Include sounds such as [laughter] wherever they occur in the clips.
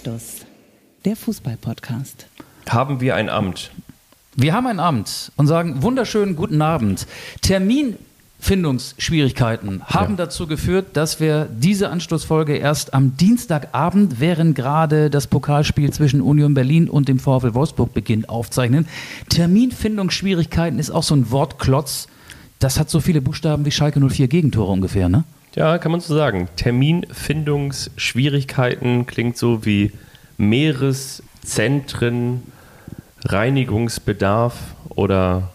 Anstoß, der Fußball-Podcast. Haben wir ein Amt? Wir haben ein Amt und sagen wunderschönen guten Abend. Terminfindungsschwierigkeiten haben Ja. dazu geführt, dass wir diese Anstoßfolge erst am Dienstagabend, während gerade das Pokalspiel zwischen Union Berlin und dem VfL Wolfsburg beginnt, aufzeichnen. Terminfindungsschwierigkeiten ist auch so ein Wortklotz. Das hat so viele Buchstaben wie Schalke 04 Gegentore ungefähr, ne? Ja, kann man so sagen. Terminfindungsschwierigkeiten klingt so wie Meereszentren, Reinigungsbedarf oder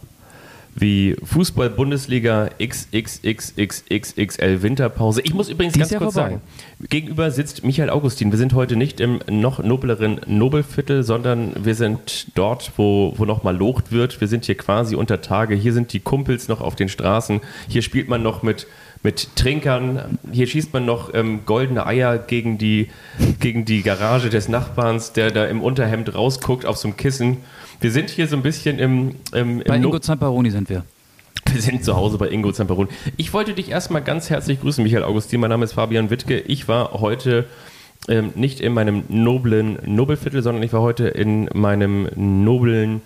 wie Fußball-Bundesliga XXXXXXL Winterpause. Ich muss übrigens ganz kurz vorbei. sagen, gegenüber sitzt Michael Augustin. Wir sind heute nicht im noch nobleren Nobelviertel, sondern wir sind dort, wo, wo noch mal locht wird. Wir sind hier quasi unter Tage. Hier sind die Kumpels noch auf den Straßen. Hier spielt man noch mit, mit Trinkern. Hier schießt man noch ähm, goldene Eier gegen die, gegen die Garage des Nachbarns, der da im Unterhemd rausguckt auf so einem Kissen. Wir sind hier so ein bisschen im, im, Bei im Ingo Zamparoni sind wir. wir sind zu Hause bei Ingo Zamperoni. Ich wollte dich erstmal ganz herzlich grüßen, Michael Augustin. Mein Name ist Fabian Wittke. Ich war heute ähm, nicht in meinem noblen Nobelviertel, sondern ich war heute in meinem noblen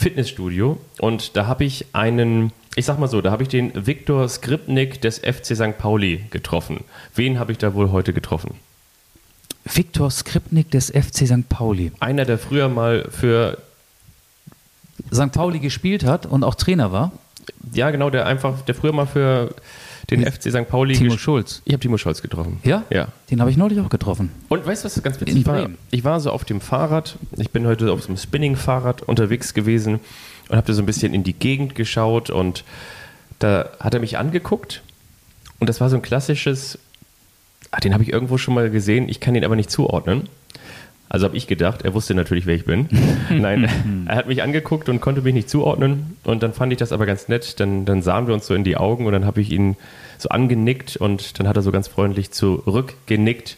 Fitnessstudio. Und da habe ich einen, ich sag mal so, da habe ich den Viktor Skripnik des FC St. Pauli getroffen. Wen habe ich da wohl heute getroffen? Viktor Skripnik des FC St. Pauli. Einer, der früher mal für, St. Pauli gespielt hat und auch Trainer war. ja genau, der einfach, der früher mal für den Mit FC St. Pauli Timo Schulz. Ich habe Timo Scholz getroffen. Ja? Ja. Den habe ich neulich auch getroffen. Und weißt du, was ganz witzig war? Ich war so auf dem Fahrrad, ich bin heute auf so einem Spinning-Fahrrad unterwegs gewesen und habe da so ein bisschen in die Gegend geschaut und da hat er mich angeguckt und das war so ein klassisches, ah, den habe ich irgendwo schon mal gesehen, ich kann ihn aber nicht zuordnen. Also habe ich gedacht, er wusste natürlich, wer ich bin. [laughs] Nein, er hat mich angeguckt und konnte mich nicht zuordnen. Und dann fand ich das aber ganz nett. Dann, dann sahen wir uns so in die Augen und dann habe ich ihn so angenickt und dann hat er so ganz freundlich zurückgenickt.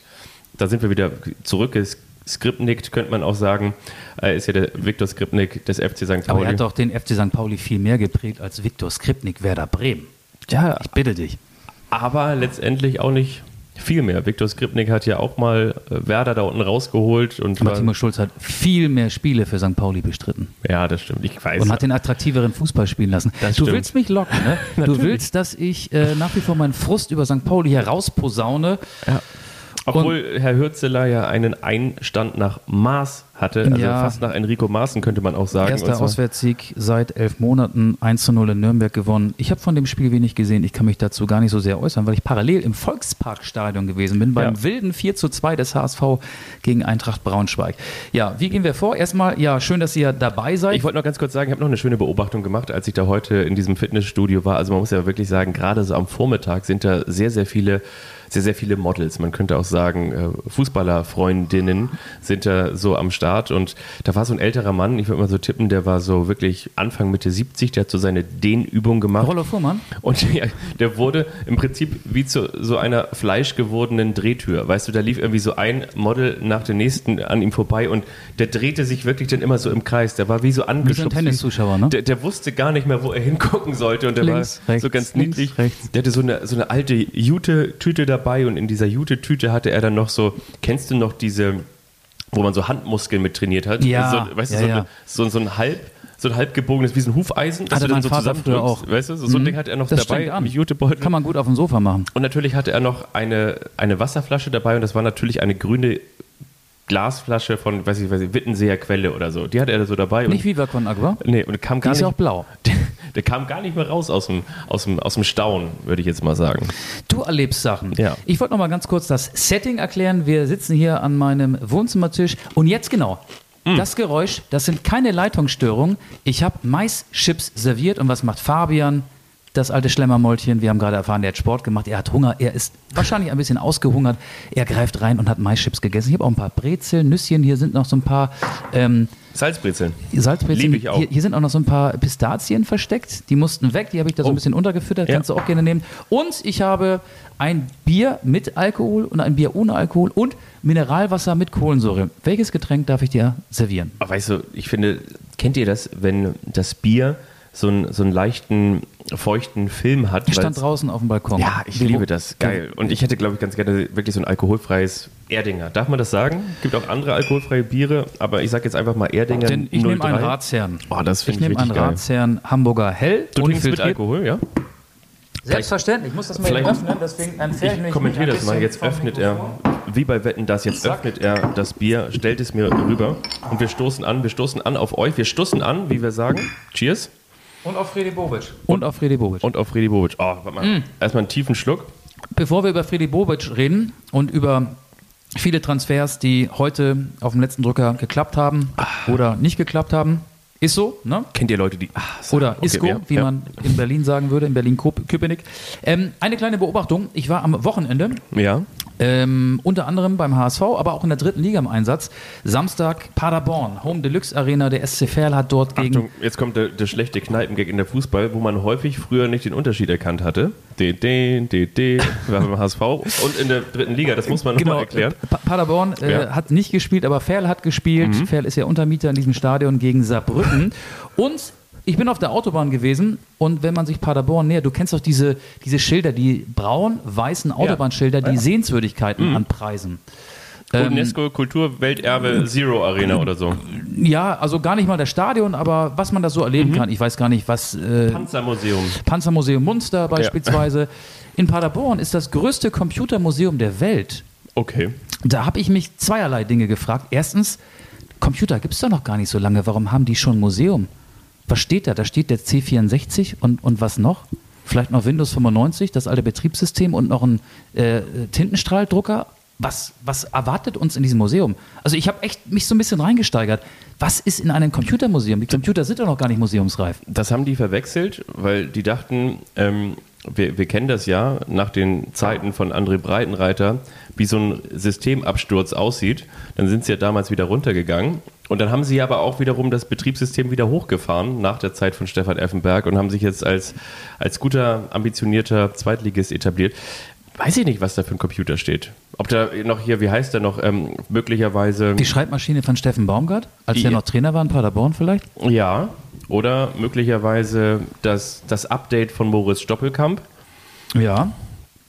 Da sind wir wieder zurückgeskriptnickt, könnte man auch sagen. Er ist ja der Viktor Skripnik des FC St. Pauli. Aber er hat doch den FC St. Pauli viel mehr geprägt als Viktor Skripnik Werder Bremen. ja, Ich bitte dich. aber letztendlich auch nicht viel mehr. Viktor Skripnik hat ja auch mal äh, Werder da unten rausgeholt und Aber Timo Schulz hat viel mehr Spiele für St. Pauli bestritten ja, das stimmt. Ich weiß. und hat den attraktiveren Fußball spielen lassen. Das du stimmt. willst mich locken, ne? [laughs] Du willst, dass ich äh, nach wie vor meinen Frust über St. Pauli herausposaune. Obwohl Herr Hürzeler ja einen Einstand nach Maß hatte, also Ja. fast nach Enrico Maaßen könnte man auch sagen. Erster Und Auswärtssieg seit elf Monaten, 1 zu 0 in Nürnberg gewonnen. Ich habe von dem Spiel wenig gesehen. Ich kann mich dazu gar nicht so sehr äußern, weil ich parallel im Volksparkstadion gewesen bin, beim Ja. wilden 4 zu 2 des HSV gegen Eintracht Braunschweig. Ja, wie gehen wir vor? Erstmal, ja, schön, dass ihr dabei seid. Ich wollte noch ganz kurz sagen, ich habe noch eine schöne Beobachtung gemacht, als ich da heute in diesem Fitnessstudio war. Also man muss ja wirklich sagen, gerade so am Vormittag sind da sehr, sehr viele, sehr, sehr viele Models. Man könnte auch sagen, äh, Fußballerfreundinnen sind da so am Start. Und da war so ein älterer Mann, ich würde mal so tippen, der war so wirklich Anfang, Mitte 70, der hat so seine Dehnübung gemacht. Rollo Fuhrmann? Und [laughs] ja, der wurde im Prinzip wie zu so einer fleischgewordenen Drehtür. Weißt du, da lief irgendwie so ein Model nach dem nächsten an ihm vorbei und der drehte sich wirklich dann immer so im Kreis. Der war wie so angeschubst. Tenniszuschauer, ne? Der, der wusste gar nicht mehr, wo er hingucken sollte und der Links, war rechts, so ganz links, niedlich. rechts. Der hatte so eine, so eine alte Jute-Tüte dabei und in dieser Jute-Tüte hatte er dann noch so, kennst du noch diese, wo man so Handmuskeln mit trainiert hat? Ja, so, weißt du, ja, so, ja. So, so ein halb so ein halb gebogenes, wie so ein Hufeisen, das Hatte du dann so zusammendrückst. auch. Weißt du, so, so ein Mhm. Ding hat er noch Das dabei, an. Jutebeutel. Kann man gut auf dem Sofa machen. Und natürlich hatte er noch eine, eine Wasserflasche dabei und das war natürlich eine grüne Glasflasche von, weiß ich, weiß ich, Wittenseer Quelle oder so. Die hatte er so dabei. Nicht und, Viva Agua? nee, und kam Die gar ist nicht, ja auch blau. Der, kam gar nicht mehr raus aus dem, aus dem, aus dem Staunen, würde ich jetzt mal sagen. Du erlebst Sachen. Ja. Ich wollte noch mal ganz kurz das Setting erklären. Wir sitzen hier an meinem Wohnzimmertisch und jetzt genau. Hm. Das Geräusch, das sind keine Leitungsstörungen. Ich habe Maischips serviert und was macht Fabian? Das alte Schlemmermäulchen, wir haben gerade erfahren, der hat Sport gemacht, er hat Hunger, er ist wahrscheinlich ein bisschen ausgehungert. Er greift rein und hat Maischips gegessen. Ich habe auch ein paar Brezeln, Nüsschen, hier sind noch so ein paar ähm, Salzbrezeln. Salzbrezeln. Liebe ich auch. Hier, hier sind auch noch so ein paar Pistazien versteckt. Die mussten weg. Die habe ich da so Oh. ein bisschen untergefüttert. Ja. Kannst du auch gerne nehmen. Und ich habe ein Bier mit Alkohol und ein Bier ohne Alkohol und Mineralwasser mit Kohlensäure. Welches Getränk darf ich dir servieren? Weißt du, ich finde, kennt ihr das, wenn das Bier so einen, so einen leichten, feuchten Film hat. Ich stand draußen auf dem Balkon. Ja, ich liebe das. Geil. Und ich hätte, glaube ich, ganz gerne wirklich so ein alkoholfreies Erdinger. Darf man das sagen? Gibt auch andere alkoholfreie Biere, aber ich sage jetzt einfach mal Erdinger. Denn ich nehme 03. einen Ratsherrn. Oh, das ich ich nehme einen geil. Ratsherrn Hamburger Hell. Du trinkst mit. Alkohol, ja? Selbstverständlich, ich muss das mal Vielleicht- öffnen, deswegen entferne ich mich Ich kommentiere das mal. Jetzt öffnet er, wie bei Wetten das, jetzt Zack. öffnet er das Bier, stellt es mir rüber und wir stoßen an. Wir stoßen an auf euch. Wir stoßen an, wie wir sagen. Cheers. Und auf Fredi Bobic. Und auf Fredi Bobic. Und auf Freddy Bobic. Oh, warte mal. Mm. Erstmal einen tiefen Schluck. Bevor wir über Fredi Bobic reden und über viele Transfers, die heute auf dem letzten Drücker geklappt haben oder nicht geklappt haben, ist so, ne? Kennt ihr Leute, die. So, Oder okay, Isco, ja, wie ja. man in Berlin sagen würde, in Berlin-Köpenick. Ähm, eine kleine Beobachtung. Ich war am Wochenende Ja. ähm, unter anderem beim HSV, aber auch in der dritten Liga im Einsatz. Samstag Paderborn, Home Deluxe Arena. Der SC Verl hat dort gegen. Achtung, jetzt kommt der, der schlechte Kneipengag in der Fußball, wo man häufig früher nicht den Unterschied erkannt hatte. DD, DD, war beim HSV und in der dritten Liga, das muss man Genau, nochmal erklären. Pa Paderborn äh, Ja. Mhm. hat nicht gespielt, aber Ferl hat gespielt. Ferl ist ja Untermieter in diesem Stadion gegen Saarbrücken. Und ich bin auf der Autobahn gewesen und wenn man sich Paderborn nähert, du kennst doch diese, diese Schilder, die braun-weißen Autobahnschilder, die Sehenswürdigkeiten anpreisen. Ähm, UNESCO Kulturwelterbe Zero Arena oder so. Ja, also gar nicht mal das Stadion, aber was man da so erleben kann. Ich weiß gar nicht, was äh, Panzermuseum. Panzermuseum Munster beispielsweise. In Paderborn ist das größte Computermuseum der Welt. Okay. Da habe ich mich zweierlei Dinge gefragt. Erstens, Computer gibt es doch noch gar nicht so lange. Warum haben die schon ein Museum? Was steht da? Da steht der C64 und, und was noch? Vielleicht noch Windows 95, das alte Betriebssystem und noch ein äh, Tintenstrahldrucker. Was, was erwartet uns in diesem Museum? Also ich habe echt mich so ein bisschen reingesteigert. Was ist in einem Computermuseum? Die Computer sind doch noch gar nicht museumsreif. Das haben die verwechselt, weil die dachten, ähm, wir, wir kennen das ja nach den Zeiten von André Breitenreiter, wie so ein Systemabsturz aussieht. Dann sind sie ja damals wieder runtergegangen. Und dann haben sie aber auch wiederum das Betriebssystem wieder hochgefahren nach der Zeit von Stefan Effenberg und haben sich jetzt als, als guter, ambitionierter Zweitligist etabliert. Weiß ich nicht, was da für ein Computer steht. Ob da noch hier, wie heißt der noch, ähm, möglicherweise. Die Schreibmaschine von Steffen Baumgart, als er noch Trainer war in Paderborn vielleicht? Ja, oder möglicherweise das, das Update von Moritz Stoppelkamp, Ja.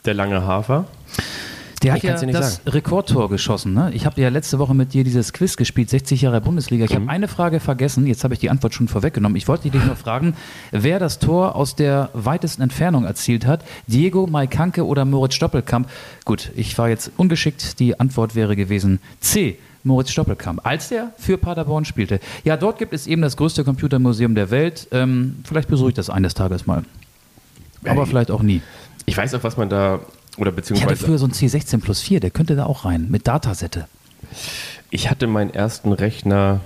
der lange Hafer. Der hat Ich ja nicht das Rekordtor geschossen. Ne? Ich habe ja letzte Woche mit dir dieses Quiz gespielt, 60 Jahre Bundesliga. Ich Mhm. habe eine Frage vergessen, jetzt habe ich die Antwort schon vorweggenommen. Ich wollte dich nur fragen, wer das Tor aus der weitesten Entfernung erzielt hat. Diego Maikanke oder Moritz Stoppelkamp? Gut, ich war jetzt ungeschickt. Die Antwort wäre gewesen C. Moritz Stoppelkamp, als der für Paderborn spielte. Ja, dort gibt es eben das größte Computermuseum der Welt. Ähm, vielleicht besuche ich das eines Tages mal. Aber vielleicht auch nie. Ich weiß auch, was man da, oder Ich hatte beziehungsweise, früher so ein C16 plus 4, der könnte da auch rein, mit Datasette. ich hatte meinen ersten Rechner,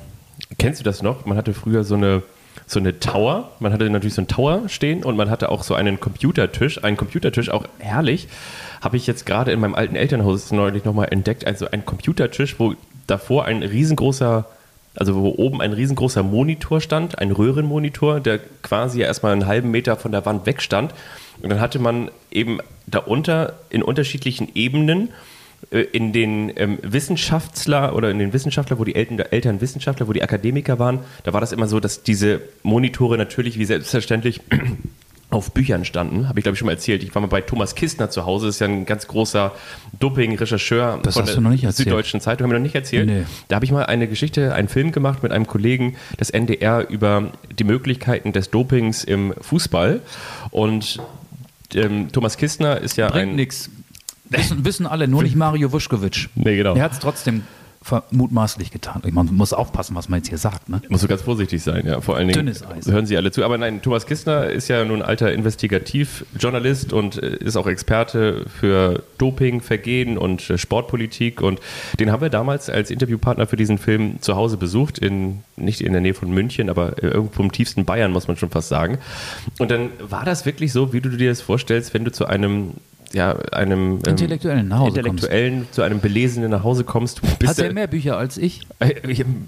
kennst du das noch? Man hatte früher so eine, so eine Tower, man hatte natürlich so einen Tower stehen und man hatte auch so einen Computertisch, einen Computertisch, auch herrlich, habe ich jetzt gerade in meinem alten Elternhaus neulich nochmal entdeckt, also ein Computertisch, wo davor ein riesengroßer also wo oben ein riesengroßer Monitor stand, ein Röhrenmonitor, der quasi erstmal einen halben Meter von der Wand weg stand. Und dann hatte man eben darunter in unterschiedlichen Ebenen äh, in den ähm, Wissenschaftler oder in den Wissenschaftler, wo die Eltern, Eltern Wissenschaftler, wo die Akademiker waren, da war das immer so, dass diese Monitore natürlich wie selbstverständlich auf Büchern standen, habe ich glaube ich schon mal erzählt. Ich war mal bei Thomas Kistner zu Hause, das ist ja ein ganz großer Doping-Rechercheur Das von hast der du noch nicht erzählt. Süddeutschen Zeitung, haben wir noch nicht erzählt. Nee. Da habe ich mal eine Geschichte, einen Film gemacht mit einem Kollegen des NDR über die Möglichkeiten des Dopings im Fußball. Und ähm, Thomas Kistner ist ja Bringt ein. nix. Wissen, wissen alle, nur nicht [laughs] Mario Vuskovic. Nee, genau. Er hat es trotzdem mutmaßlich getan. Man muss aufpassen, was man jetzt hier sagt. Ne? Muss so ganz vorsichtig sein, ja. Vor allen Dingen Dünnes Eis. hören Sie alle zu. Aber nein, Thomas Kistner ist ja nun alter Investigativjournalist und äh, ist auch Experte für Doping, Vergehen und äh, Sportpolitik. Und den haben wir damals als Interviewpartner für diesen Film zu Hause besucht, in, nicht in der Nähe von München, aber äh, irgendwo im tiefsten Bayern, muss man schon fast sagen. Und dann war das wirklich so, wie du dir das vorstellst, wenn du zu einem ja, einem ähm, Intellektuellen nach Hause Intellektuellen, zu einem Belesenen nach Hause kommst. Hat er du- mehr Bücher als ich? Äh,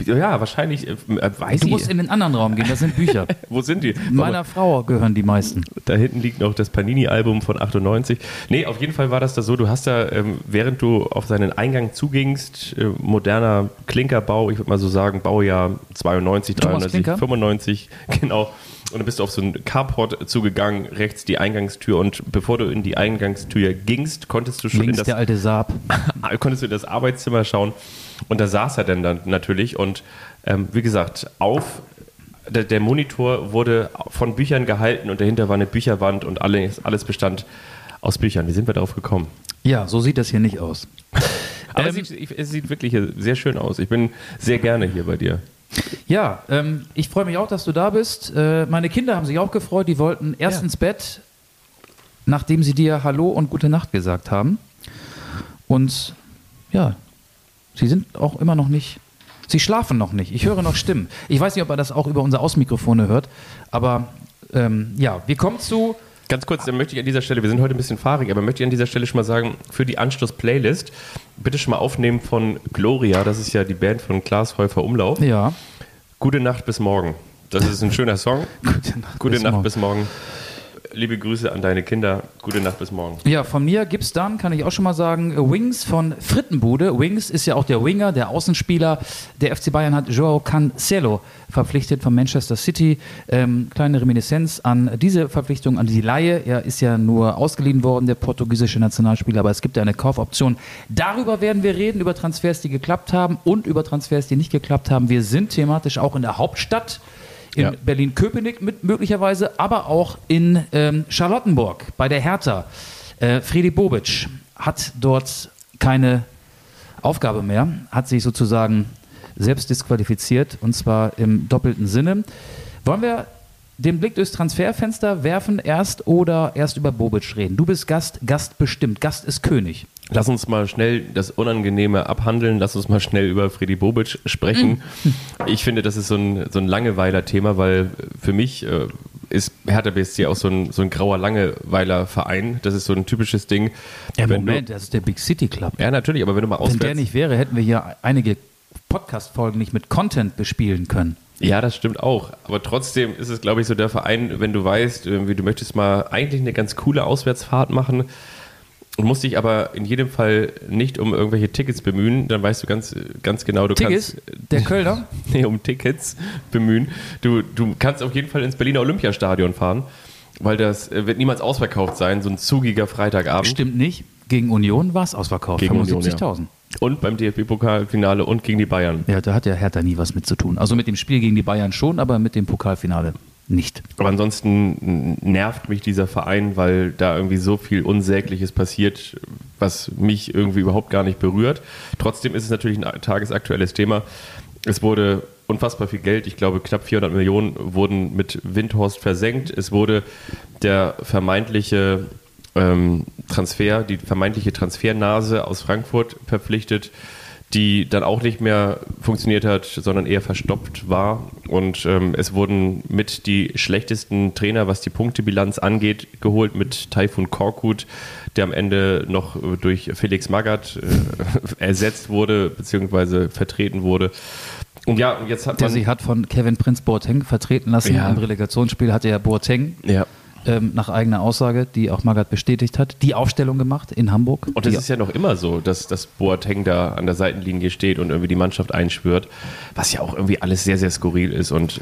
Ja, wahrscheinlich. äh, Weiß Du ich. musst in den anderen Raum gehen, das sind Bücher. [laughs] Wo sind die? Meiner Frau gehören die meisten. Da hinten liegt noch das Panini-Album von 98. Nee, auf jeden Fall war das da so, du hast da, ähm, während du auf seinen Eingang zugingst, äh, moderner Klinkerbau, ich würde mal so sagen, Baujahr 92, Thomas 93, Klinker? 95, [laughs] genau. Und dann bist du auf so einen Carport zugegangen, rechts die Eingangstür und bevor du in die Eingangstür gingst, konntest du schon Links in der das, alte Saab. [laughs] konntest du in das Arbeitszimmer schauen und da saß er dann, dann natürlich und ähm, wie gesagt, auf der, der Monitor wurde von Büchern gehalten und dahinter war eine Bücherwand und alles, alles bestand aus Büchern. Wie sind wir darauf gekommen? Ja, so sieht das hier nicht aus. [laughs] Aber Ähm, es, sieht, es sieht wirklich sehr schön aus. Ich bin sehr gerne hier bei dir. Ja, ähm, ich freue mich auch, dass du da bist. Äh, meine Kinder haben sich auch gefreut. Die wollten erst Ja. ins Bett, nachdem sie dir Hallo und Gute Nacht gesagt haben. Und ja, sie sind auch immer noch nicht. Sie schlafen noch nicht. Ich höre noch Stimmen. Ich weiß nicht, ob er das auch über unser Ausmikrofone hört. Aber ähm, ja, wir kommen zu. Ganz kurz, dann möchte ich an dieser Stelle, wir sind heute ein bisschen fahrig, aber möchte ich an dieser Stelle schon mal sagen, für die Anschluss-Playlist, bitte schon mal aufnehmen von Gloria, das ist ja die Band von Klaas Häufer Umlauf. Ja, Gute Nacht bis morgen. Das ist ein schöner Song. [laughs] Gute Nacht Gute bis Nacht morgen. bis morgen. Liebe Grüße an deine Kinder. Gute Nacht bis morgen. Ja, von mir gibt's dann, kann ich auch schon mal sagen, Wings von Frittenbude. Wings ist ja auch der Winger, der Außenspieler. Der FC Bayern hat Joao Cancelo verpflichtet von Manchester City. Ähm, kleine Reminiszenz an diese Verpflichtung, an die Laie. Er ist ja nur ausgeliehen worden, der portugiesische Nationalspieler, aber es gibt ja eine Kaufoption. Darüber werden wir reden, über Transfers, die geklappt haben und über Transfers, die nicht geklappt haben. Wir sind thematisch auch in der Hauptstadt in Ja. Berlin-Köpenick mit möglicherweise, aber auch in ähm, Charlottenburg bei der Hertha. Äh, Fredi Bobic hat dort keine Aufgabe mehr, hat sich sozusagen selbst disqualifiziert und zwar im doppelten Sinne. Wollen wir den Blick durchs Transferfenster werfen erst oder erst über Bobic reden? Du bist Gast, Gast bestimmt, Gast ist König. Lass uns mal schnell das Unangenehme abhandeln. Lass uns mal schnell über Freddy Bobic sprechen. Ich finde, das ist so ein, so ein Langeweiler-Thema, weil für mich äh, ist Hertha BSC auch so ein, so ein grauer Langeweiler-Verein. Das ist so ein typisches Ding. Wenn Moment, das ist der Big City Club. Du, ja, natürlich, aber wenn du mal Wenn auswärts... der nicht wäre, hätten wir hier einige Podcast-Folgen nicht mit Content bespielen können. Ja, das stimmt auch. Aber trotzdem ist es, glaube ich, so der Verein, wenn du weißt, irgendwie, du möchtest mal eigentlich eine ganz coole Auswärtsfahrt machen und musst dich aber in jedem Fall nicht um irgendwelche Tickets bemühen, dann weißt du ganz, ganz genau, du Tickets, kannst. der Kölner, [laughs] Nee, um Tickets bemühen. Du, du kannst auf jeden Fall ins Berliner Olympiastadion fahren, weil das äh, wird niemals ausverkauft sein, so ein zugiger Freitagabend. stimmt nicht. Gegen Union war es ausverkauft, Gegen Union, 75.000. Und beim DFB-Pokalfinale und gegen die Bayern. Ja, da hat ja Hertha nie was mit zu tun. Also mit dem Spiel gegen die Bayern schon, aber mit dem Pokalfinale nicht. Aber ansonsten nervt mich dieser Verein, weil da irgendwie so viel Unsägliches passiert, was mich irgendwie überhaupt gar nicht berührt. Trotzdem ist es natürlich ein tagesaktuelles Thema. Es wurde unfassbar viel Geld, ich glaube knapp 400 Millionen wurden mit Windhorst versenkt. Es wurde der vermeintliche ähm, Transfer, die vermeintliche Transfernase aus Frankfurt verpflichtet, die dann auch nicht mehr funktioniert hat, sondern eher verstopft war. Und ähm, es wurden mit die schlechtesten Trainer, was die Punktebilanz angeht, geholt mit Taifun Korkut, der am Ende noch äh, durch Felix Magath äh, [laughs] ersetzt wurde, beziehungsweise vertreten wurde. Und ja, und jetzt hat Der man... sich hat von Kevin Prince Boateng vertreten lassen. Ja. Im Relegationsspiel hatte ja Boateng ja. Ähm, nach eigener Aussage, die auch Magath bestätigt hat, die Aufstellung gemacht in Hamburg. Und das die, ist ja noch immer so, dass, dass Boateng da an der Seitenlinie steht und irgendwie die Mannschaft einschwört, was ja auch irgendwie alles sehr, sehr skurril ist. Und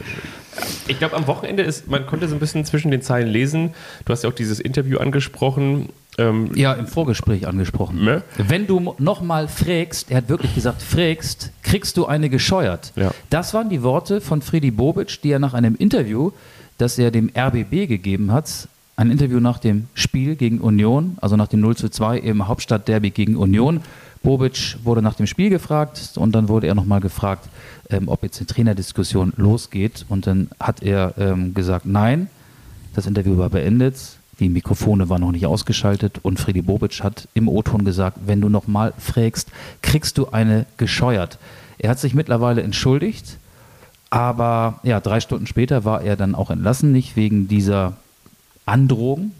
ich glaube, am Wochenende ist, man konnte so ein bisschen zwischen den Zeilen lesen. Du hast ja auch dieses Interview angesprochen. Ähm, ja, im Vorgespräch angesprochen. Ne? Wenn du nochmal fragst, er hat wirklich gesagt, fragst, kriegst du eine gescheuert. Ja. Das waren die Worte von Freddy Bobic, die er nach einem Interview, das er dem RBB gegeben hat, ein Interview nach dem Spiel gegen Union, also nach dem 0 zu 2 im Hauptstadtderby gegen Union. Bobic wurde nach dem Spiel gefragt und dann wurde er nochmal gefragt, ähm, ob jetzt eine Trainerdiskussion losgeht. Und dann hat er ähm, gesagt, nein, das Interview war beendet, die Mikrofone waren noch nicht ausgeschaltet und Freddy Bobic hat im O-Ton gesagt, wenn du nochmal fragst, kriegst du eine gescheuert. Er hat sich mittlerweile entschuldigt, aber ja, drei Stunden später war er dann auch entlassen, nicht wegen dieser Androhung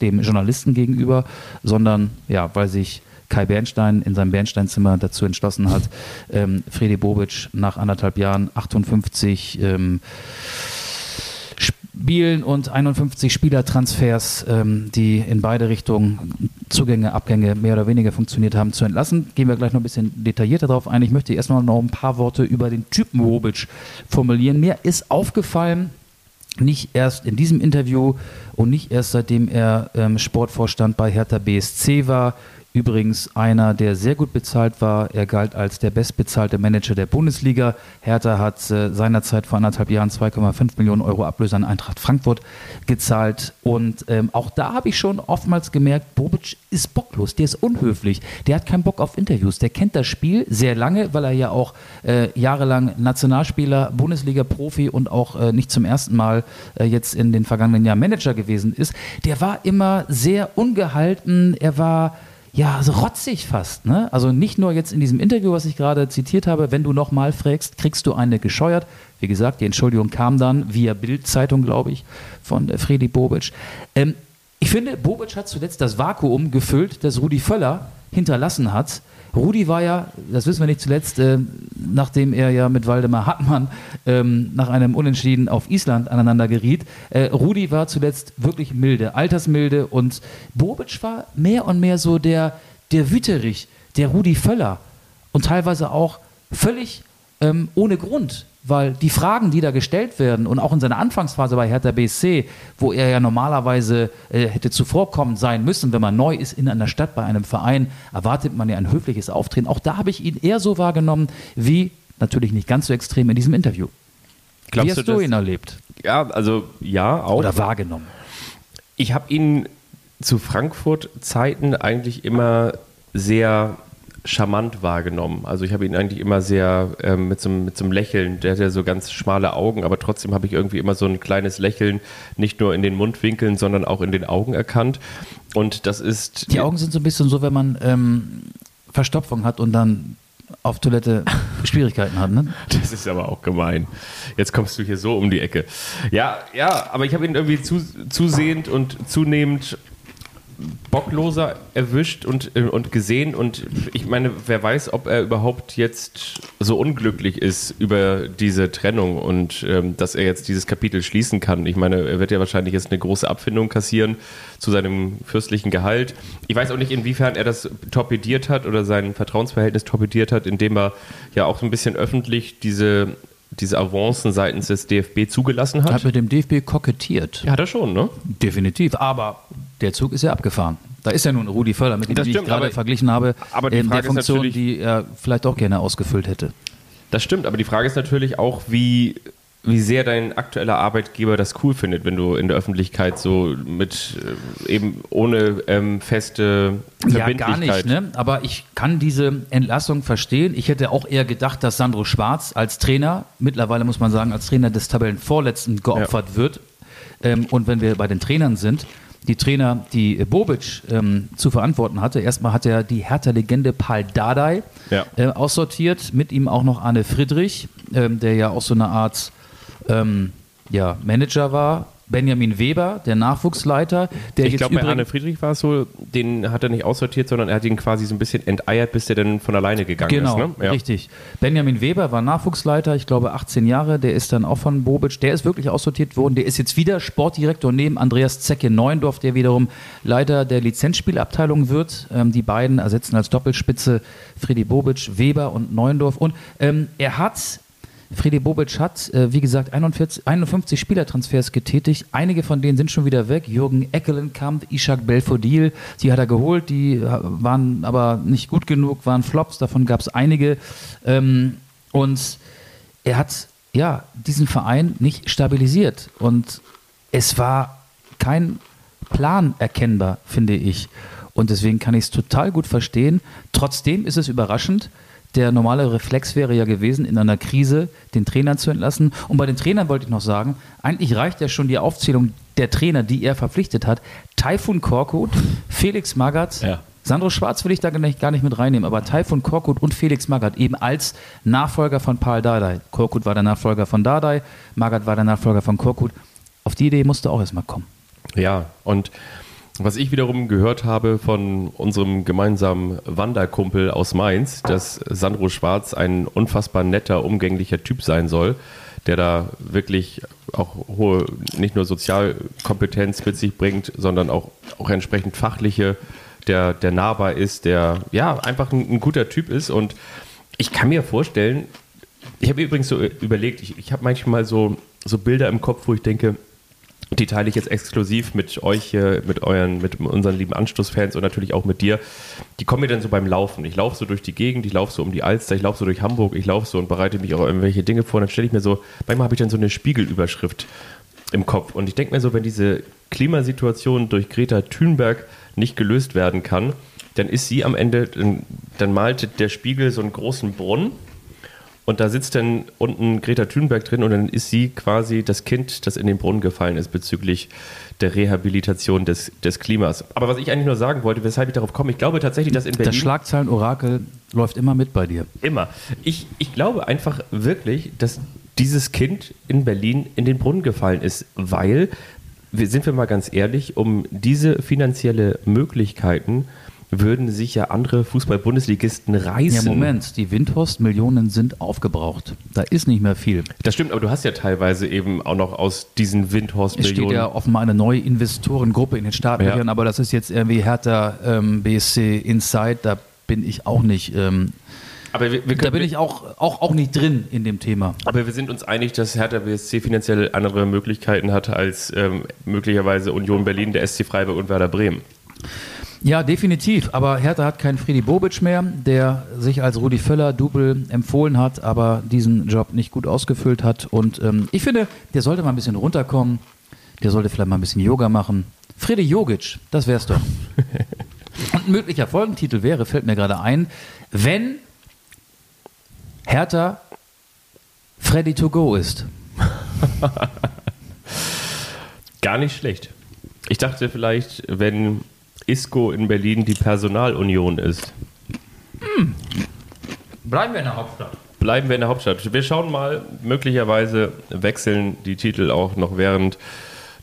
dem Journalisten gegenüber, sondern ja, weil sich Kai Bernstein in seinem Bernsteinzimmer dazu entschlossen hat, [laughs] ähm, Freddy Bobic nach anderthalb Jahren 58 ähm, Spielen und 51 Spielertransfers, ähm, die in beide Richtungen Zugänge, Abgänge mehr oder weniger funktioniert haben, zu entlassen. Gehen wir gleich noch ein bisschen detaillierter darauf ein. Ich möchte erstmal noch ein paar Worte über den Typen Bobic formulieren. Mir ist aufgefallen, nicht erst in diesem Interview und nicht erst seitdem er ähm, Sportvorstand bei Hertha BSC war. Übrigens einer, der sehr gut bezahlt war. Er galt als der bestbezahlte Manager der Bundesliga. Hertha hat äh, seinerzeit vor anderthalb Jahren 2,5 Millionen Euro Ablöse an Eintracht Frankfurt gezahlt. Und ähm, auch da habe ich schon oftmals gemerkt, Bobic ist bocklos, der ist unhöflich, der hat keinen Bock auf Interviews, der kennt das Spiel sehr lange, weil er ja auch äh, jahrelang Nationalspieler, Bundesliga-Profi und auch äh, nicht zum ersten Mal äh, jetzt in den vergangenen Jahren Manager gewesen ist. Der war immer sehr ungehalten, er war ja, so rotzig fast. Ne? Also nicht nur jetzt in diesem Interview, was ich gerade zitiert habe, wenn du nochmal fragst, kriegst du eine gescheuert. Wie gesagt, die Entschuldigung kam dann via Bild-Zeitung, glaube ich, von äh, Fredi Bobic. Ähm, ich finde, Bobic hat zuletzt das Vakuum gefüllt, das Rudi Völler hinterlassen hat. Rudi war ja, das wissen wir nicht zuletzt, äh, nachdem er ja mit Waldemar Hartmann ähm, nach einem Unentschieden auf Island aneinander geriet. Äh, Rudi war zuletzt wirklich milde, altersmilde und Bobic war mehr und mehr so der, der Wüterich, der Rudi Völler und teilweise auch völlig ähm, ohne Grund weil die Fragen, die da gestellt werden und auch in seiner Anfangsphase bei Hertha BSC, wo er ja normalerweise äh, hätte zuvorkommend sein müssen, wenn man neu ist in einer Stadt bei einem Verein, erwartet man ja ein höfliches Auftreten. Auch da habe ich ihn eher so wahrgenommen wie natürlich nicht ganz so extrem in diesem Interview. Glaubst wie hast du, du ihn erlebt Ja, also ja, auch. oder wahrgenommen? Ich habe ihn zu Frankfurt-Zeiten eigentlich immer sehr charmant wahrgenommen. Also ich habe ihn eigentlich immer sehr ähm, mit, so, mit so einem Lächeln, der hat ja so ganz schmale Augen, aber trotzdem habe ich irgendwie immer so ein kleines Lächeln, nicht nur in den Mundwinkeln, sondern auch in den Augen erkannt. Und das ist. Die Augen sind so ein bisschen so, wenn man ähm, Verstopfung hat und dann auf Toilette [laughs] Schwierigkeiten hat, ne? Das ist aber auch gemein. Jetzt kommst du hier so um die Ecke. Ja, ja, aber ich habe ihn irgendwie zu, zusehend und zunehmend bockloser erwischt und, äh, und gesehen. Und ich meine, wer weiß, ob er überhaupt jetzt so unglücklich ist über diese Trennung und ähm, dass er jetzt dieses Kapitel schließen kann. Ich meine, er wird ja wahrscheinlich jetzt eine große Abfindung kassieren zu seinem fürstlichen Gehalt. Ich weiß auch nicht, inwiefern er das torpediert hat oder sein Vertrauensverhältnis torpediert hat, indem er ja auch so ein bisschen öffentlich diese diese Avancen seitens des DFB zugelassen hat. Hat mit dem DFB kokettiert. Ja, hat er schon, ne? Definitiv. Aber der Zug ist ja abgefahren. Da ist ja nun Rudi Völler, mit dem Das ich stimmt, gerade verglichen habe, aber die in der Frage ist Funktion, die er vielleicht auch gerne ausgefüllt hätte. Das stimmt, aber die Frage ist natürlich auch, wie, wie sehr dein aktueller Arbeitgeber das cool findet, wenn du in der Öffentlichkeit so mit äh, eben ohne ähm, feste Ja, Verbindlichkeit. gar nicht, ne? aber ich kann diese Entlassung verstehen. Ich hätte auch eher gedacht, dass Sandro Schwarz als Trainer, mittlerweile muss man sagen, als Trainer des Tabellenvorletzten geopfert wird. Ähm, und wenn wir bei den Trainern sind, die Trainer, die Bobic ähm, zu verantworten hatte, erstmal hat er die Hertha-Legende Paul Dardai Ja. äh, aussortiert, mit ihm auch noch Arne Friedrich, ähm, der ja auch so eine Art ähm, ja, Manager war. Benjamin Weber, der Nachwuchsleiter, der Ich glaube, bei Arne Friedrich war es so, den hat er nicht aussortiert, sondern er hat ihn quasi so ein bisschen enteiert, bis der dann von alleine gegangen Genau, ist. Ne? Ja. richtig. Benjamin Weber war Nachwuchsleiter, ich glaube 18 Jahre, der ist dann auch von Bobic, der ist wirklich aussortiert worden, der ist jetzt wieder Sportdirektor neben Andreas Zecke Neuendorf, der wiederum Leiter der Lizenzspielabteilung wird. Ähm, die beiden ersetzen als Doppelspitze Freddy Bobic, Weber und Neuendorf. Und ähm, er hat Freddy Bobic hat, äh, wie gesagt, 41, 51 Spielertransfers getätigt. Einige von denen sind schon wieder weg. Jürgen Eckelenkamp, Ishak Belfodil, die hat er geholt. Die äh, waren aber nicht gut genug, waren Flops. Davon gab es einige. Ähm, und er hat ja diesen Verein nicht stabilisiert. Und es war kein Plan erkennbar, finde ich. Und deswegen kann ich es total gut verstehen. Trotzdem ist es überraschend. Der normale Reflex wäre ja gewesen, in einer Krise den Trainer zu entlassen. Und bei den Trainern wollte ich noch sagen, eigentlich reicht ja schon die Aufzählung der Trainer, die er verpflichtet hat. Taifun Korkut, Felix Magath, Ja. Sandro Schwarz will ich da gar nicht, gar nicht mit reinnehmen, aber Taifun Korkut und Felix Magath eben als Nachfolger von Paul Dardai. Korkut war der Nachfolger von Dardai, Magath war der Nachfolger von Korkut. Auf die Idee musste auch erstmal kommen. Ja, und was ich wiederum gehört habe von unserem gemeinsamen Wanderkumpel aus Mainz, dass Sandro Schwarz ein unfassbar netter, umgänglicher Typ sein soll, der da wirklich auch hohe, nicht nur Sozialkompetenz mit sich bringt, sondern auch, auch entsprechend fachliche, der, der nahbar ist, der ja einfach ein, ein guter Typ ist. Und ich kann mir vorstellen, ich habe übrigens so überlegt, ich, ich habe manchmal so so Bilder im Kopf, wo ich denke, die teile ich jetzt exklusiv mit euch hier, mit euren, mit unseren lieben Anstoßfans und natürlich auch mit dir. Die kommen mir dann so beim Laufen. Ich laufe so durch die Gegend, ich laufe so um die Alster, ich laufe so durch Hamburg, ich laufe so und bereite mich auch irgendwelche Dinge vor. Dann stelle ich mir so, manchmal habe ich dann so eine Spiegelüberschrift im Kopf. Und ich denke mir so, wenn diese Klimasituation durch Greta Thunberg nicht gelöst werden kann, dann ist sie am Ende, dann, dann malt der Spiegel so einen großen Brunnen und da sitzt dann unten Greta Thunberg drin und dann ist sie quasi das Kind, das in den Brunnen gefallen ist bezüglich der Rehabilitation des, des Klimas. Aber was ich eigentlich nur sagen wollte, weshalb ich darauf komme, ich glaube tatsächlich, dass in Berlin... Das Schlagzeilenorakel läuft immer mit bei dir. Immer. Ich, ich glaube einfach wirklich, dass dieses Kind in Berlin in den Brunnen gefallen ist, weil, sind wir mal ganz ehrlich, um diese finanzielle Möglichkeiten würden sich ja andere Fußball-Bundesligisten reißen. Ja, Moment, die Windhorst-Millionen sind aufgebraucht. Da ist nicht mehr viel. Das stimmt, aber du hast ja teilweise eben auch noch aus diesen Es Windhorst-Millionen. steht ja offenbar eine neue Investorengruppe in den Startlöchern, Ja. aber das ist jetzt irgendwie Hertha ähm, BSC Inside, da bin ich auch nicht, ähm, aber wir, wir da können, bin ich auch, auch, auch nicht drin in dem Thema. aber wir sind uns einig, dass Hertha BSC finanziell andere Möglichkeiten hat als ähm, möglicherweise Union Berlin, der SC Freiburg und Werder Bremen. Ja, definitiv. Aber Hertha hat keinen Friedi Bobic mehr, der sich als Rudi Völler Double empfohlen hat, aber diesen Job nicht gut ausgefüllt hat. Und ähm, ich finde, der sollte mal ein bisschen runterkommen. Der sollte vielleicht mal ein bisschen Yoga machen. Friede Jogic, das wär's doch. [laughs] Und ein möglicher Folgentitel wäre, fällt mir gerade ein, wenn Hertha Freddy to go ist. [laughs] Gar nicht schlecht. Ich dachte vielleicht, wenn Isco in Berlin die Personalunion ist. Bleiben wir in der Hauptstadt. Bleiben wir in der Hauptstadt. Wir schauen mal, möglicherweise wechseln die Titel auch noch während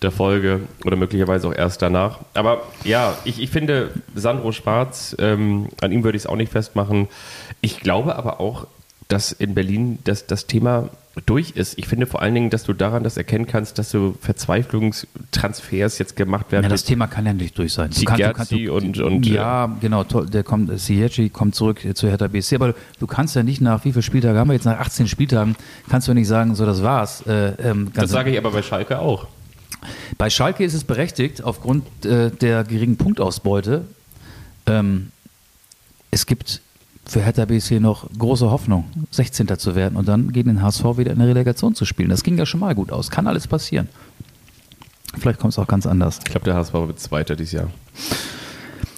der Folge oder möglicherweise auch erst danach. Aber ja, ich, ich finde Sandro Schwarz, ähm, an ihm würde ich es auch nicht festmachen. Ich glaube aber auch, dass in Berlin das, das Thema durch ist. Ich finde vor allen Dingen, dass du daran das erkennen kannst, dass so Verzweiflungstransfers jetzt gemacht werden. Ja, das Thema kann ja nicht durch sein. Du Zigerzi kannst- du und- und, äh, ja, genau, der kommt, Siege kommt zurück zu Hertha BSC, aber du kannst ja nicht nach, wie viele Spieltage haben wir jetzt, nach 18 Spieltagen, kannst du nicht sagen, so, das war's. Äh, ähm, das sage ich aber bei Schalke auch. bei Schalke ist es berechtigt, aufgrund äh, der geringen Punktausbeute. Ähm, es gibt für Hertha BSC noch große Hoffnung, 16. zu werden und dann gegen den HSV wieder in der Relegation zu spielen. Das ging ja schon mal gut aus. Kann alles passieren. Vielleicht kommt es auch ganz anders. Ich glaube, der HSV wird Zweiter dieses Jahr.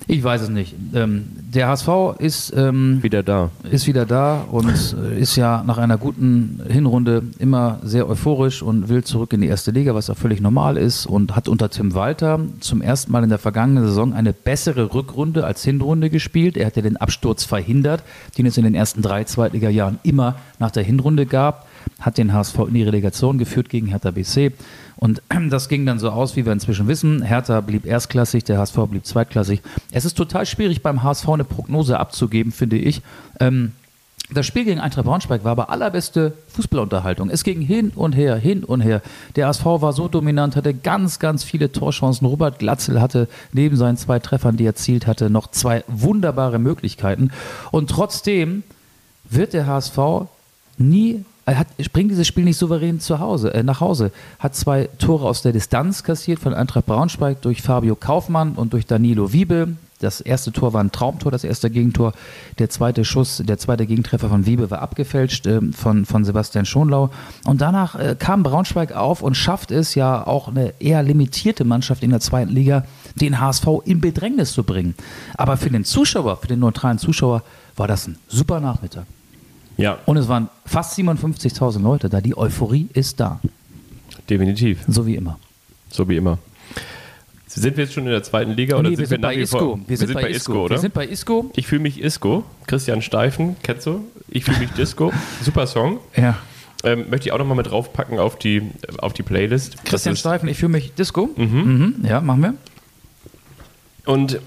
Ich weiß es nicht. Ähm, der HSV ist, ähm, Wieder da. ist wieder da und äh, ist ja nach einer guten Hinrunde immer sehr euphorisch und will zurück in die erste Liga, was auch völlig normal ist und hat unter Tim Walter zum ersten Mal in der vergangenen Saison eine bessere Rückrunde als Hinrunde gespielt. Er hat ja den Absturz verhindert, den es in den ersten drei Zweitliga-Jahren immer nach der Hinrunde gab, hat den HSV in die Relegation geführt gegen Hertha BC und [clears throat] das ging dann so aus, wie wir inzwischen wissen. Hertha blieb erstklassig, der HSV blieb zweitklassig. Es ist total schwierig beim HSV eine Prognose abzugeben, finde ich. Ähm, das Spiel gegen Eintracht Braunschweig war aber allerbeste Fußballunterhaltung. Es ging hin und her, hin und her. Der HSV war so dominant, hatte ganz, ganz viele Torchancen. Robert Glatzel hatte neben seinen zwei Treffern, die er erzielt hatte, noch zwei wunderbare Möglichkeiten. Und trotzdem wird der HSV nie, hat, bringt dieses Spiel nicht souverän zu Hause, äh, nach Hause. Hat zwei Tore aus der Distanz kassiert von Eintracht Braunschweig durch Fabio Kaufmann und durch Danilo Wiebe. Das erste Tor war ein Traumtor, das erste Gegentor. Der zweite Schuss, der zweite Gegentreffer von Wiebe war abgefälscht ähm, von, von Sebastian Schonlau. Und danach äh, kam Braunschweig auf und schafft es ja auch eine eher limitierte Mannschaft in der zweiten Liga, den HSV in Bedrängnis zu bringen. Aber für den Zuschauer, für den neutralen Zuschauer, war das ein super Nachmittag. Ja, Und es waren fast 57.000 Leute da. Die Euphorie ist da. definitiv. So wie immer. So wie immer. Sind wir jetzt schon in der zweiten Liga oder Nee, sind wir, nach wie vor? Wir sind, bei Isco, oder? Wir sind bei Isco. ich fühle mich Isco. Christian Steifen, kennst du? Ich fühle mich Disco. Super Song. Ja. Ähm, möchte ich auch nochmal mit draufpacken auf die, auf die Playlist. Christian ist- Steifen, ich fühle mich Disco. Mhm. Ja, machen wir. Und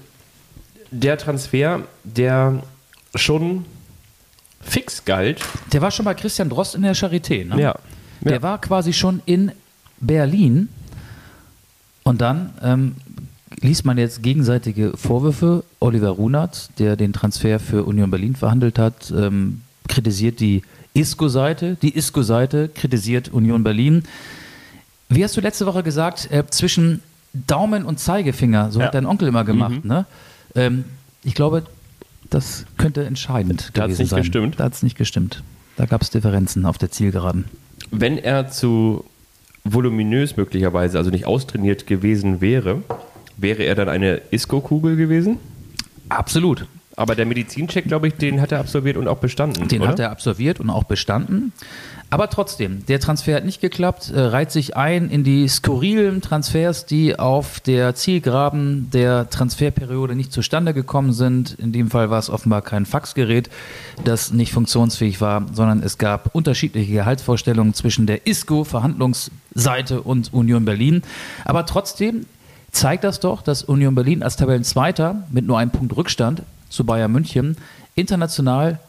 der Transfer, der schon fix galt. Der war schon bei Christian Drost in der Charité. Ne? Ja. Der Ja. war quasi schon in Berlin. Und dann ähm, liest man jetzt gegenseitige Vorwürfe. Oliver Runert, der den Transfer für Union Berlin verhandelt hat, ähm, kritisiert die ISCO-Seite. Die ISCO-Seite kritisiert Union Berlin. Wie hast du letzte Woche gesagt, äh, zwischen Daumen und Zeigefinger, so Ja. hat dein Onkel immer gemacht, ne? Ähm, ich glaube, das könnte entscheidend Da gewesen nicht sein. gestimmt. Da hat es nicht gestimmt. Da gab es Differenzen auf der Zielgeraden. Wenn er zu voluminös möglicherweise, also nicht austrainiert gewesen wäre, wäre er dann eine Isco-Kugel gewesen? Absolut. Aber der Medizincheck, glaube ich, den hat er absolviert und auch bestanden. Den oder? hat er absolviert und auch bestanden. Aber trotzdem, der Transfer hat nicht geklappt, äh, reiht sich ein in die skurrilen Transfers, die auf der Zielgraben der Transferperiode nicht zustande gekommen sind. In dem Fall war es offenbar kein Faxgerät, das nicht funktionsfähig war, sondern es gab unterschiedliche Gehaltsvorstellungen zwischen der ISCO-Verhandlungsseite und Union Berlin. Aber trotzdem zeigt das doch, dass Union Berlin als Tabellenzweiter mit nur einem Punkt Rückstand zu Bayern München international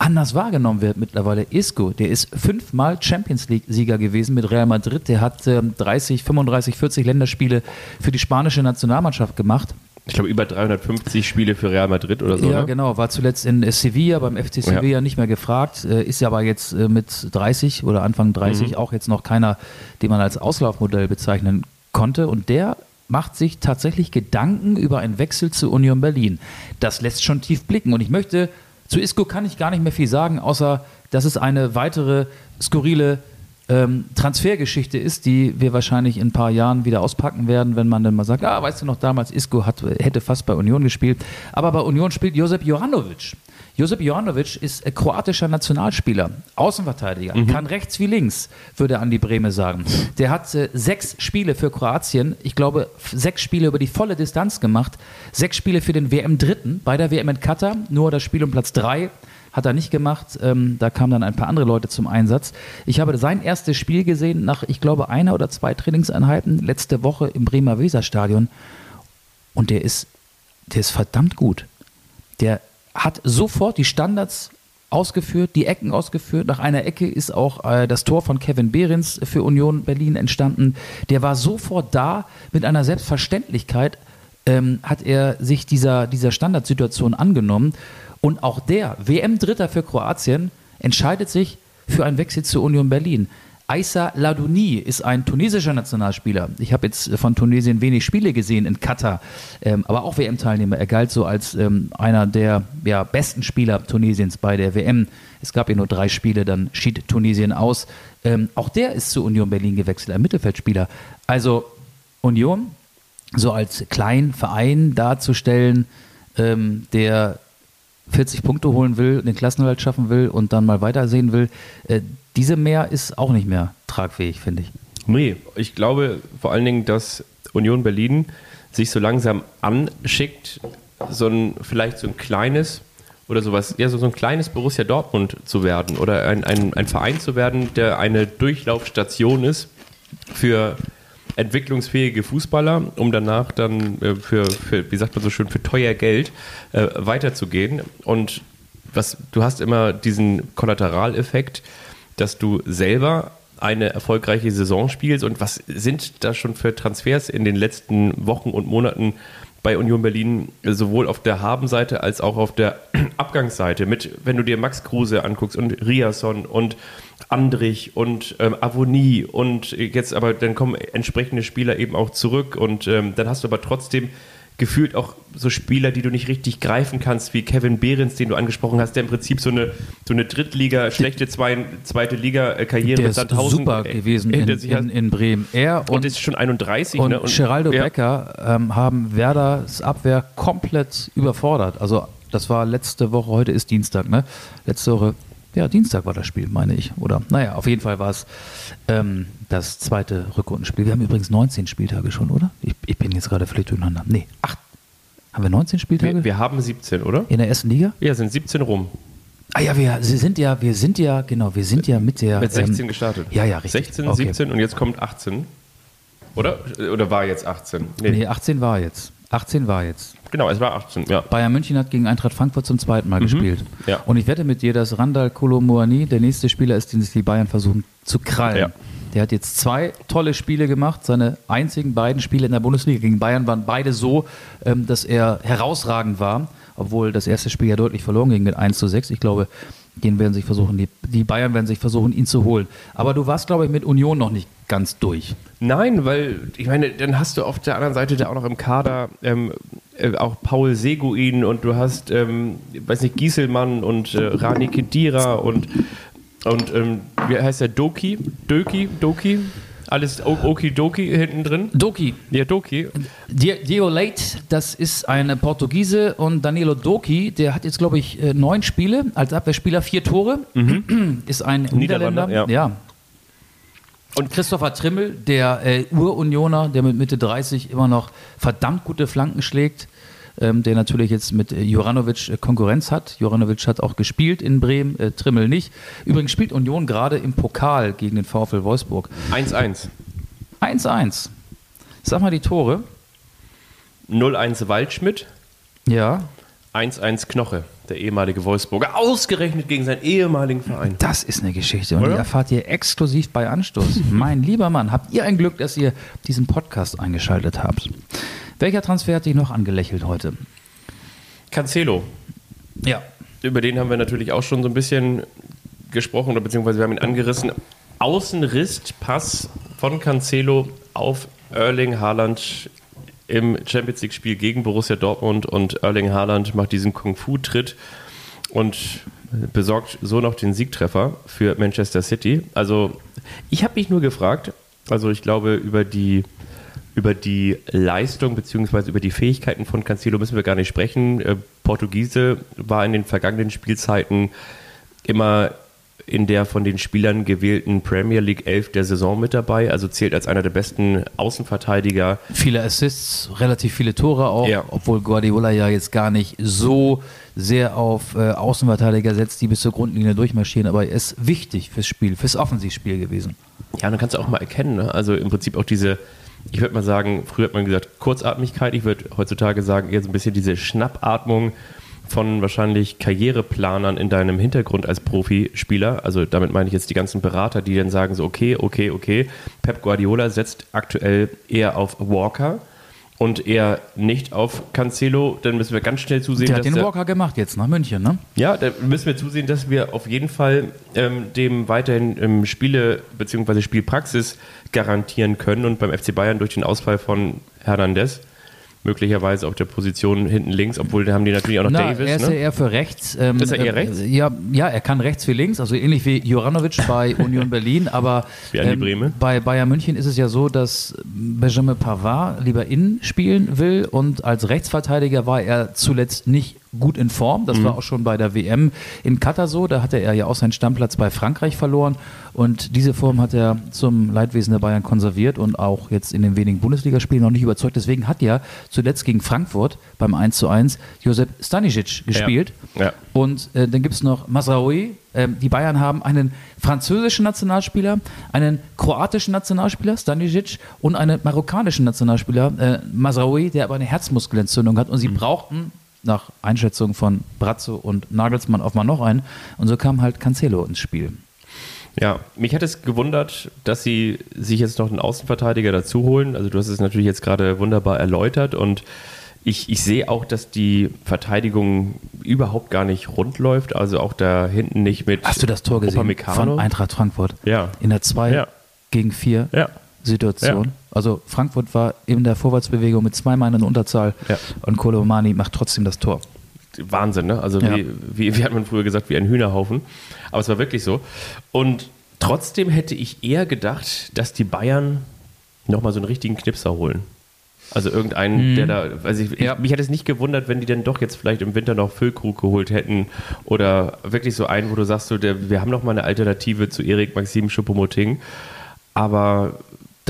anders wahrgenommen wird mittlerweile. Isco, der ist fünfmal Champions League-Sieger gewesen mit Real Madrid. Der hat ähm, 30, 35, 40 Länderspiele für die spanische Nationalmannschaft gemacht. Ich glaube, über 350 Spiele für Real Madrid oder so. Ja, ne? genau. War zuletzt in äh, Sevilla, beim FC Sevilla nicht mehr gefragt. Äh, Ist ja aber jetzt äh, mit 30 oder Anfang 30 auch jetzt noch keiner, den man als Auslaufmodell bezeichnen konnte. Und der macht sich tatsächlich Gedanken über einen Wechsel zu Union Berlin. Das lässt schon tief blicken. Und ich möchte, zu Isco kann ich gar nicht mehr viel sagen, außer dass es eine weitere skurrile ähm, Transfergeschichte ist, die wir wahrscheinlich in ein paar Jahren wieder auspacken werden, wenn man dann mal sagt, ah, weißt du noch, damals Isco hat, hätte fast bei Union gespielt. Aber bei Union spielt Josep Jovanovic. Josep Jovanovic ist äh, kroatischer Nationalspieler, Außenverteidiger, kann rechts wie links, würde Andi Brehme sagen. Der hat äh, sechs Spiele für Kroatien, ich glaube sechs Spiele über die volle Distanz gemacht, sechs Spiele für den WM-Dritten bei der WM in Katar, nur das Spiel um Platz drei hat er nicht gemacht. Ähm, da kamen dann ein paar andere Leute zum Einsatz. Ich habe sein erstes Spiel gesehen nach, ich glaube, einer oder zwei Trainingseinheiten letzte Woche im Bremer Weserstadion. Und der ist, der ist verdammt gut. Der hat sofort die Standards ausgeführt, die Ecken ausgeführt. Nach einer Ecke ist auch äh, das Tor von Kevin Behrens für Union Berlin entstanden. Der war sofort da mit einer Selbstverständlichkeit, ähm, hat er sich dieser, dieser Standardsituation angenommen. Und auch der, WM-Dritter für Kroatien, entscheidet sich für einen Wechsel zu Union Berlin. Aissa Ladouni ist ein tunesischer Nationalspieler. Ich habe jetzt von Tunesien wenig Spiele gesehen in Katar, ähm, aber auch WM-Teilnehmer. Er galt so als ähm, einer der ja, besten Spieler Tunesiens bei der WM. Es gab ja nur drei Spiele, dann schied Tunesien aus. Ähm, auch der ist zu Union Berlin gewechselt, ein Mittelfeldspieler. Also Union, so als kleinen Verein darzustellen, ähm, der 40 Punkte holen will, den Klassenerhalt schaffen will und dann mal weitersehen will, äh, diese mehr ist auch nicht mehr tragfähig, finde ich. Nee, ich glaube vor allen Dingen, dass Union Berlin sich so langsam anschickt, so ein, vielleicht so ein kleines oder sowas, ja, so, so ein kleines Borussia Dortmund zu werden oder ein, ein, ein Verein zu werden, der eine Durchlaufstation ist für entwicklungsfähige Fußballer, um danach dann äh, für, für, wie sagt man so schön, für teuer Geld äh, weiterzugehen. Und was, du hast immer diesen Kollateraleffekt, dass du selber eine erfolgreiche Saison spielst. Und was sind da schon für Transfers in den letzten Wochen und Monaten bei Union Berlin sowohl auf der Habenseite als auch auf der [clears throat] Abgangsseite mit, wenn du dir Max Kruse anguckst und Riasson und Andrich und ähm, Avonie und jetzt aber dann kommen entsprechende Spieler eben auch zurück und ähm, dann hast du aber trotzdem gefühlt auch so Spieler, die du nicht richtig greifen kannst, wie Kevin Behrens, den du angesprochen hast, der im Prinzip so eine, so eine Drittliga, schlechte zwei, zweite Liga-Karriere Der mit Sandhausen super äh, gewesen in, in, in Bremen. Er und und, ist schon 31. und, ne? Geraldo ja. Becker ähm, haben Werders Abwehr komplett überfordert. Also das war letzte Woche, heute ist Dienstag, ne? Letzte Woche, ja, Dienstag war das Spiel, meine ich. Oder, naja, auf jeden Fall war es ähm, das zweite Rückrundenspiel. Wir haben übrigens 19 Spieltage schon, oder? Ich, ich bin jetzt gerade völlig durcheinander. Nee, acht. Haben wir 19 Spieltage? Wir, wir haben 17, oder? in der ersten Liga? Ja, sind 17 rum. Ah ja, wir sind ja, wir sind ja, genau, wir sind ja mit der. Mit 16 ähm, gestartet. Ja, ja, richtig. 16, Okay. 17 und jetzt kommt 18. Oder? Oder war jetzt 18? Nee. Nee, 18 war jetzt. 18 war jetzt. Genau, es war 18, ja. Bayern München hat gegen Eintracht Frankfurt zum zweiten Mal gespielt. Mhm. Ja. Und ich wette mit dir, dass Randall Kolomoani der nächste Spieler ist, den sich die Bayern versuchen zu krallen. Ja. Der hat jetzt zwei tolle Spiele gemacht. Seine einzigen beiden Spiele in der Bundesliga gegen Bayern waren beide so, ähm, dass er herausragend war. Obwohl das erste Spiel ja deutlich verloren ging mit 1 zu 6. Ich glaube, Den werden sich versuchen, die, die Bayern werden sich versuchen, ihn zu holen. Aber du warst, glaube ich, mit Union noch nicht ganz durch. Nein, weil ich meine, dann hast du auf der anderen Seite da auch noch im Kader ähm, äh, auch Paul Seguin und du hast, ähm, weiß nicht, Gieselmann und äh, Rani Kedira und, und ähm, wie heißt der, Doki? Doki? Doki? Alles Okidoki hinten drin? Doki. Ja, Doki. Diego Leite, das ist ein Portugiese und Danilo Doki, der hat jetzt, glaube ich, äh, neun Spiele als Abwehrspieler, vier Tore, ist ein Niederländer. Mhm. Niederländer, ja. Und Christopher Trimmel, der äh, Urunioner, der mit Mitte 30 immer noch verdammt gute Flanken schlägt, ähm, der natürlich jetzt mit äh, Juranovic äh, Konkurrenz hat. Juranovic hat auch gespielt in Bremen, äh, Trimmel nicht. Übrigens spielt Union gerade im Pokal gegen den VfL Wolfsburg. 1-1. 1-1. Sag mal die Tore. 0-1 Waldschmidt, Ja, 1-1 Knoche, der ehemalige Wolfsburger, ausgerechnet gegen seinen ehemaligen Verein. Das ist eine Geschichte und Oder? die erfahrt ihr exklusiv bei Anstoß. mein lieber Mann, habt ihr ein Glück, dass ihr diesen Podcast eingeschaltet habt. Welcher Transfer hat dich noch angelächelt heute? Cancelo, Ja. über den haben wir natürlich auch schon so ein bisschen gesprochen, oder beziehungsweise wir haben ihn angerissen. Außenriss, Pass von Cancelo auf Erling Haaland im Champions League-Spiel gegen Borussia Dortmund und Erling Haaland macht diesen Kung-Fu-Tritt und besorgt so noch den Siegtreffer für Manchester City. Also ich habe mich nur gefragt, also ich glaube über die über die Leistung bzw. über die Fähigkeiten von Cancelo müssen wir gar nicht sprechen. Äh, Portugiese war in den vergangenen Spielzeiten immer in der von den Spielern gewählten Premier League 11 der Saison mit dabei, also zählt als einer der besten Außenverteidiger. Viele Assists, relativ viele Tore auch, Ja. obwohl Guardiola ja jetzt gar nicht so sehr auf äh, Außenverteidiger setzt, die bis zur Grundlinie durchmarschieren, aber er ist wichtig fürs Spiel, fürs Offensivspiel gewesen. Ja, dann kannst du auch mal erkennen, ne? also im Prinzip auch diese, ich würde mal sagen, früher hat man gesagt Kurzatmigkeit, ich würde heutzutage sagen eher so ein bisschen diese Schnappatmung von wahrscheinlich Karriereplanern in deinem Hintergrund als Profispieler. Also damit meine ich jetzt die ganzen Berater, die dann sagen so, okay, okay, okay, Pep Guardiola setzt aktuell eher auf Walker und eher nicht auf Cancelo, dann müssen wir ganz schnell zusehen, Der hat dass den der- Walker gemacht jetzt nach München, ne? ja, da müssen wir zusehen, dass wir auf jeden Fall ähm, dem weiterhin ähm, Spiele bzw. Spielpraxis garantieren können und beim FC Bayern durch den Ausfall von Hernandez möglicherweise auf der Position hinten links, obwohl da haben die natürlich auch noch Na, Davis. er ist ja ne? eher für rechts. Ähm, Ist er eher äh, rechts? Ja, ja, er kann rechts wie links, also ähnlich wie Juranovic [laughs] bei Union Berlin, aber Brehme. bei Bayern München ist es ja so, dass Benjamin Pavard lieber innen spielen will und als Rechtsverteidiger war er zuletzt nicht gut in Form. Das war auch schon bei der WM in Katar so. Da hatte er ja auch seinen Stammplatz bei Frankreich verloren. Und diese Form hat er zum Leidwesen der Bayern konserviert und auch jetzt in den wenigen Bundesligaspielen noch nicht überzeugt. Deswegen hat ja zuletzt gegen Frankfurt beim 1 zu 1 Josep Stanisic gespielt. Ja. Und äh, dann gibt es noch Masraoui. Ähm, die Bayern haben einen französischen Nationalspieler, einen kroatischen Nationalspieler, Stanisic, und einen marokkanischen Nationalspieler, äh, Masraoui, der aber eine Herzmuskelentzündung hat. Und sie brauchten nach Einschätzung von Brazzo und Nagelsmann auf mal noch einen. Und so kam halt Cancelo ins Spiel. Ja, mich hat es gewundert, dass sie sich jetzt noch einen Außenverteidiger dazu holen. Also du hast es natürlich jetzt gerade wunderbar erläutert und ich, ich sehe auch, dass die Verteidigung überhaupt gar nicht rund läuft. Also auch da hinten nicht mit Hast du das Tor gesehen von Eintracht Frankfurt? Ja. In der 2 Ja. gegen 4 Ja. Situation. Ja. Also Frankfurt war in der Vorwärtsbewegung mit zwei Mann in Unterzahl Ja. und Kolomani macht trotzdem das Tor. Wahnsinn, ne? Also Ja. wie, wie, wie hat man früher gesagt, wie ein Hühnerhaufen. Aber es war wirklich so. Und trotzdem hätte ich eher gedacht, dass die Bayern nochmal so einen richtigen Knipser holen. Also irgendeinen, der da, also ich, Mhm. Ja. ich, mich hätte es nicht gewundert, wenn die dann doch jetzt vielleicht im Winter noch Füllkrug geholt hätten oder wirklich so einen, wo du sagst, so, der, wir haben noch mal eine Alternative zu Erik Maxim Schuppomoting. Aber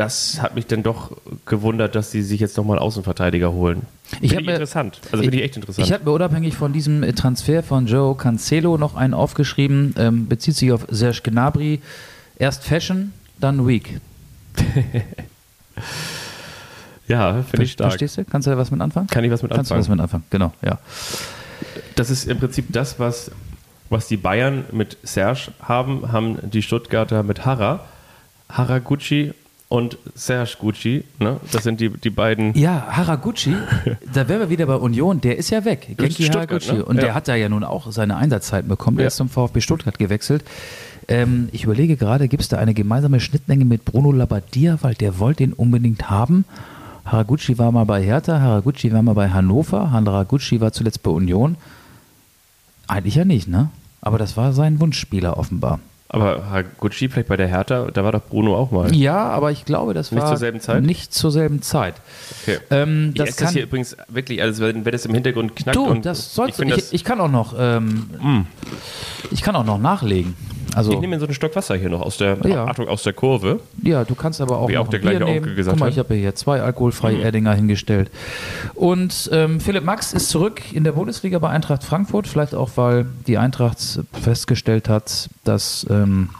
das hat mich dann doch gewundert, dass sie sich jetzt nochmal Außenverteidiger holen. Ich Finde ich interessant. Also finde ich echt interessant. Ich habe mir unabhängig von diesem äh, Transfer von Joe Cancelo noch einen aufgeschrieben, ähm, bezieht sich auf Serge Gnabry. Erst Fashion, dann Week. [laughs] ja, finde ich stark. Verstehst du? Kannst du da was mit anfangen? Kann ich was mit Kannst du anfangen? was mit anfangen? Genau, ja. Das ist im Prinzip das, was, was die Bayern mit Serge haben, haben die Stuttgarter mit Hara. Haraguchi und Serge Gucci. Ne? Das sind die, die beiden. Ja, Haraguchi, [laughs] da wären wir wieder bei Union, der ist ja weg. Genki Haraguchi. ne? Und Ja. der hat da ja nun auch seine Einsatzzeiten bekommen. Der Ja. ist zum VfB Stuttgart gewechselt. Ähm, ich überlege gerade, gibt es da eine gemeinsame Schnittmenge mit Bruno Labbadia, weil der wollte ihn unbedingt haben. Haraguchi war mal bei Hertha, Haraguchi war mal bei Hannover, Haraguchi war zuletzt bei Union. Eigentlich ja nicht, ne? Aber das war sein Wunschspieler offenbar. Aber Gucci vielleicht bei der Hertha, da war doch Bruno auch mal. Ja, aber ich glaube, das Nicht war zur selben Zeit? nicht zur selben Zeit. Okay. Ähm, Ich das das kann, hier übrigens wirklich, also wenn, wenn das im Hintergrund knackt Du, und das sollst ich, Ich, das, ich kann auch noch, ähm, ich kann auch noch nachlegen. Also, ich nehme mir so einen Stock Wasser hier noch aus der, Ja. Achtung, aus der Kurve. ja, du kannst aber auch Wie auch der gleiche. Onkel gesagt Guck mal, hat. ich habe hier zwei alkoholfreie Mhm. Erdinger hingestellt. Und ähm, Philipp Max ist zurück in der Bundesliga bei Eintracht Frankfurt, vielleicht auch, weil die Eintracht festgestellt hat, dass ähm,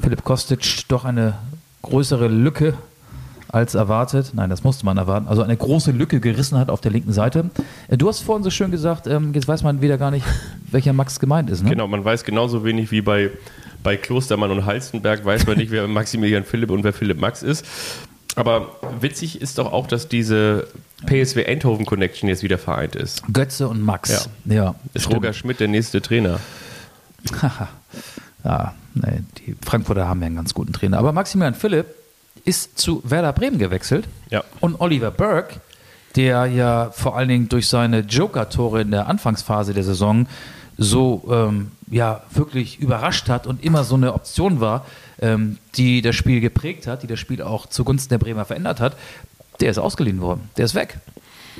Philipp Kostic doch eine größere Lücke als erwartet, nein, das musste man erwarten, also eine große Lücke gerissen hat auf der linken Seite. Äh, Du hast vorhin so schön gesagt, ähm, jetzt weiß man wieder gar nicht, [laughs] welcher Max gemeint ist. Ne? Genau, man weiß genauso wenig wie bei, bei Klostermann und Halstenberg, weiß man nicht, wer [laughs] Maximilian Philipp und wer Philipp Max ist. Aber witzig ist doch auch, dass diese PSW Eindhoven Connection jetzt wieder vereint ist. Götze und Max. Ja, Ist stimmt. Roger Schmidt der nächste Trainer? [laughs] Ja, nee, die Frankfurter haben ja einen ganz guten Trainer. Aber Maximilian Philipp ist zu Werder Bremen gewechselt. Ja. Und Oliver Burke, der ja vor allen Dingen durch seine Joker-Tore in der Anfangsphase der Saison so ähm, ja wirklich überrascht hat und immer so eine Option war, ähm, die das Spiel geprägt hat, die das Spiel auch zugunsten der Bremer verändert hat, der ist ausgeliehen worden. Der ist weg.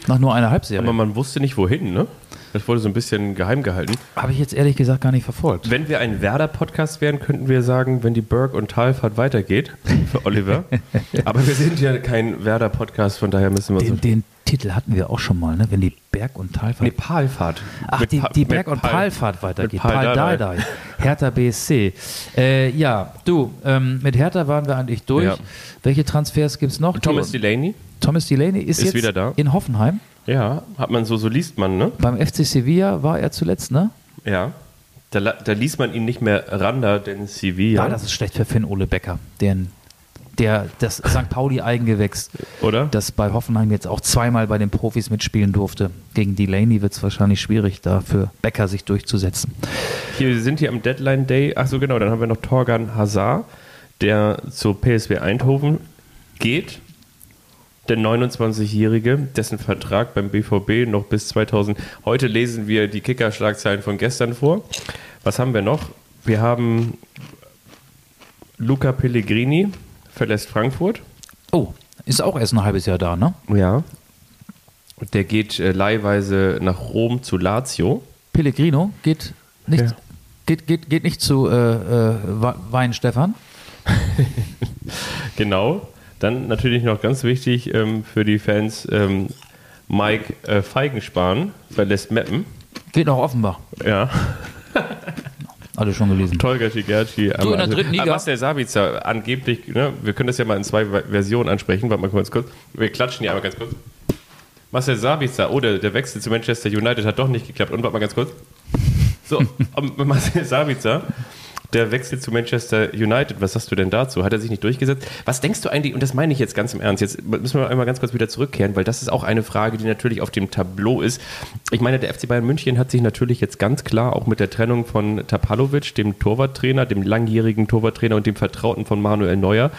Nach nur einer Halbserie. Aber man wusste nicht wohin, ne? Das wurde so ein bisschen geheim gehalten. Habe ich jetzt ehrlich gesagt gar nicht verfolgt. Wenn wir ein Werder-Podcast wären, könnten wir sagen, wenn die Berg- und Talfahrt weitergeht für Oliver. [laughs] Aber wir sind ja kein Werder-Podcast, von daher müssen wir so. Den, den Titel hatten wir auch schon mal, ne? wenn die Berg- und Talfahrt. Nee, Palfahrt. Ach, Mit die, die Berg- und Pal- Palfahrt weitergeht. Pal Pal Dardai. Hertha BSC. Äh, ja, du, ähm, mit Hertha waren wir eigentlich durch. Ja. Welche Transfers gibt es noch? Thomas Delaney? Thomas Delaney ist, ist jetzt wieder da. in Hoffenheim. Ja, hat man so, so liest man, ne? Beim FC Sevilla war er zuletzt, ne? Ja. Da, da ließ man ihn nicht mehr Randa, denn Sevilla. Ja, das ist schlecht für Finn Ole Becker, den, der das St. Pauli-Eigengewächs, oder? das bei Hoffenheim jetzt auch zweimal bei den Profis mitspielen durfte. Gegen Delaney wird es wahrscheinlich schwierig, da für Becker sich durchzusetzen. Hier, wir sind hier am Deadline Day. Ach so, genau. Dann haben wir noch Torgan Hazard, der zur PSW Eindhoven geht. Der 29-Jährige, dessen Vertrag beim BVB noch bis 2000. Heute lesen wir die Kicker-Schlagzeilen von gestern vor. Was haben wir noch? Wir haben Luca Pellegrini verlässt Frankfurt. Oh, ist auch erst ein halbes Jahr da, ne? Ja. Der geht äh, leihweise nach Rom zu Lazio. Pellegrino geht nicht, Ja. geht, geht, geht nicht zu äh, äh, Wa- Wein Stefan. [laughs] Genau. Dann natürlich noch ganz wichtig ähm, für die Fans, ähm, Mike äh, Feigenspahn verlässt Meppen. Geht nach Offenbach. Ja. [laughs] Alle schon gelesen. Tolga Tigerci. Du, in der dritten Liga. Marcel Sabitzer, angeblich, ne, wir können das ja mal in zwei Ve- Versionen ansprechen. Warte mal kurz, kurz. Wir klatschen hier einmal ganz kurz. Marcel Sabitzer, oh, der, der Wechsel zu Manchester United hat doch nicht geklappt. Und warte mal ganz kurz. So, [laughs] Marcel Sabitzer, der Wechsel zu Manchester United, was sagst du denn dazu? Hat er sich nicht durchgesetzt? Was denkst du eigentlich, und das meine ich jetzt ganz im Ernst, jetzt müssen wir einmal ganz kurz wieder zurückkehren, weil das ist auch eine Frage, die natürlich auf dem Tableau ist. Ich meine, der FC Bayern München hat sich natürlich jetzt ganz klar auch mit der Trennung von Tapalovic, dem Torwarttrainer, dem langjährigen Torwarttrainer und dem Vertrauten von Manuel Neuer,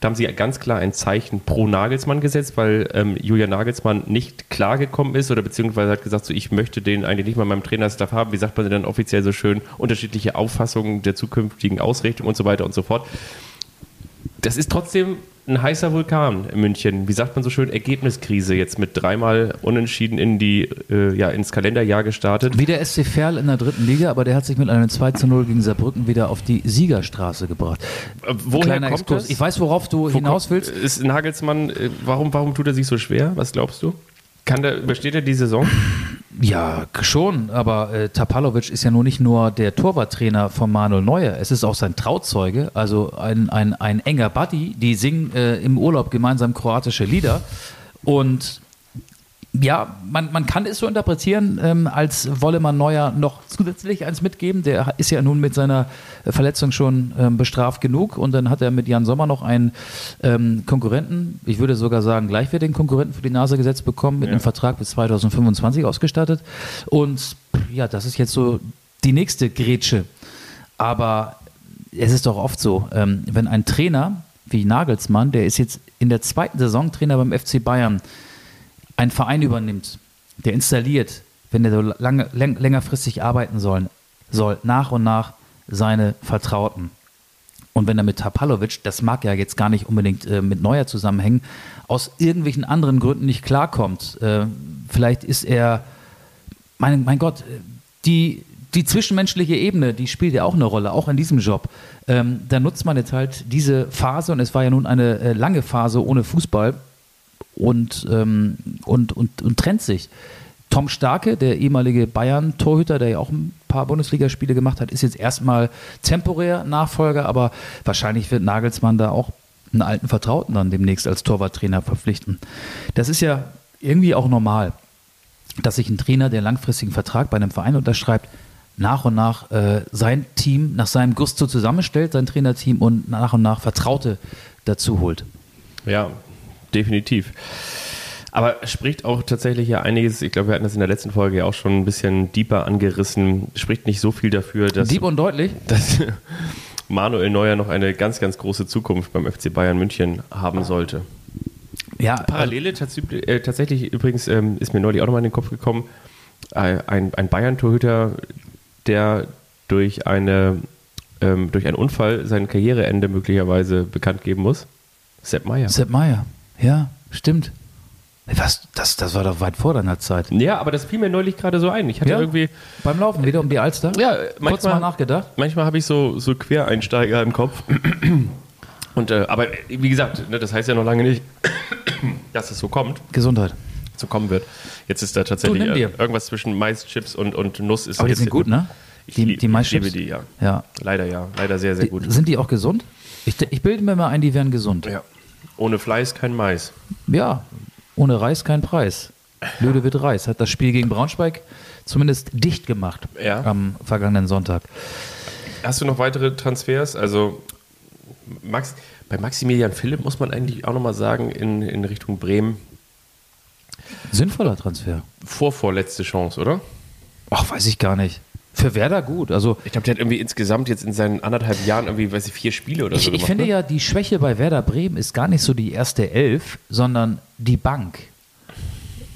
da haben sie ganz klar ein Zeichen pro Nagelsmann gesetzt, weil ähm, Julian Nagelsmann nicht klargekommen ist oder beziehungsweise hat gesagt, so ich möchte den eigentlich nicht mal in meinem Trainerstaff haben. Wie sagt man denn dann offiziell so schön? Unterschiedliche Auffassungen der zukünftigen Ausrichtung und so weiter und so fort. Das ist trotzdem ein heißer Vulkan in München. Wie sagt man so schön? Ergebniskrise jetzt mit dreimal unentschieden in die, äh, ja, ins Kalenderjahr gestartet. Wie der SC Verl in der dritten Liga, aber der hat sich mit einem 2 zu 0 gegen Saarbrücken wieder auf die Siegerstraße gebracht. Äh, Woher Kleiner kommt Exkurs. das? Ich weiß, worauf du Wo hinaus willst. Ist Nagelsmann, äh, warum, warum tut er sich so schwer? Was glaubst du? Kann der, übersteht er die Saison? [laughs] Ja, schon, aber äh, Tapalovic ist ja nun nicht nur der Torwarttrainer von Manuel Neuer, es ist auch sein Trauzeuge, also ein, ein, ein enger Buddy, die singen äh, im Urlaub gemeinsam kroatische Lieder und Ja, man, man kann es so interpretieren, ähm, als wolle man Neuer noch zusätzlich eins mitgeben. Der ist ja nun mit seiner Verletzung schon ähm, bestraft genug und dann hat er mit Jan Sommer noch einen ähm, Konkurrenten, ich würde sogar sagen gleichwertigen Konkurrenten für die Nase gesetzt bekommen, mit Ja. einem Vertrag bis 2025 ausgestattet. Und ja, das ist jetzt so die nächste Grätsche. Aber es ist doch oft so, ähm, wenn ein Trainer wie Nagelsmann, der ist jetzt in der zweiten Saison Trainer beim FC Bayern, einen Verein übernimmt, der installiert, wenn der so lange, läng, längerfristig arbeiten soll, soll, nach und nach seine Vertrauten. Und wenn er mit Tapalovic, das mag ja jetzt gar nicht unbedingt äh, mit Neuer zusammenhängen, aus irgendwelchen anderen Gründen nicht klarkommt, äh, vielleicht ist er, mein, mein Gott, die, die zwischenmenschliche Ebene, die spielt ja auch eine Rolle, auch in diesem Job. Ähm, da nutzt man jetzt halt diese Phase, und es war ja nun eine äh, lange Phase ohne Fußball, und, ähm, und, und, und trennt sich. Tom Starke, der ehemalige Bayern-Torhüter, der ja auch ein paar Bundesligaspiele gemacht hat, ist jetzt erstmal temporär Nachfolger, aber wahrscheinlich wird Nagelsmann da auch einen alten Vertrauten dann demnächst als Torwarttrainer verpflichten. Das ist ja irgendwie auch normal, dass sich ein Trainer, der langfristigen Vertrag bei einem Verein unterschreibt, nach und nach äh, sein Team nach seinem Gusto zusammenstellt, sein Trainerteam und nach und nach Vertraute dazu holt. Ja, definitiv. Aber spricht auch tatsächlich ja einiges, ich glaube, wir hatten das in der letzten Folge ja auch schon ein bisschen deeper angerissen, spricht nicht so viel dafür, dass, Dieb und deutlich. dass [laughs] Manuel Neuer noch eine ganz, ganz große Zukunft beim FC Bayern München haben sollte. Ja, Parallele tats äh, tatsächlich übrigens ähm, ist mir neulich auch nochmal in den Kopf gekommen, äh, ein, ein Bayern-Torhüter, der durch, eine, ähm, durch einen Unfall sein Karriereende möglicherweise bekannt geben muss. Sepp Meier. Sepp Meier. Ja, stimmt. Was, das, das war doch weit vor deiner Zeit. Ja, aber das fiel mir neulich gerade so ein. Ich hatte Ja? irgendwie, Beim Laufen wieder um die Alster? ja, Kurz mal manchmal, nachgedacht. manchmal habe ich so, so Quereinsteiger im Kopf. [clears throat] Und, äh, aber wie gesagt, ne, das heißt ja noch lange nicht, [clears throat] dass es so kommt, Gesundheit. so kommen wird. Jetzt ist da tatsächlich äh, irgendwas zwischen Mais, Chips und, und Nuss. Ist Aber die sind gut, ne? Ich, Die, die ich Maischips. liebe die, ja. Ja. Leider ja, leider sehr, sehr Die, gut. sind die auch gesund? Ich, ich bilde mir mal ein, die wären gesund. Ja. Ohne Fleiß kein Mais. Ja, ohne Reis kein Preis. Löde wird Reis. Hat das Spiel gegen Braunschweig zumindest dicht gemacht Ja. am vergangenen Sonntag. Hast du noch weitere Transfers? Also Max, bei Maximilian Philipp muss man eigentlich auch nochmal sagen, in, in Richtung Bremen, Sinnvoller Transfer. vorvorletzte Chance, oder? Ach, weiß ich gar nicht. Für Werder gut. Also Ich glaube, der hat irgendwie insgesamt jetzt in seinen anderthalb Jahren irgendwie, weiß ich, vier Spiele oder ich, so ich gemacht. finde ne? ja, die Schwäche bei Werder Bremen ist gar nicht so die erste Elf, sondern die Bank.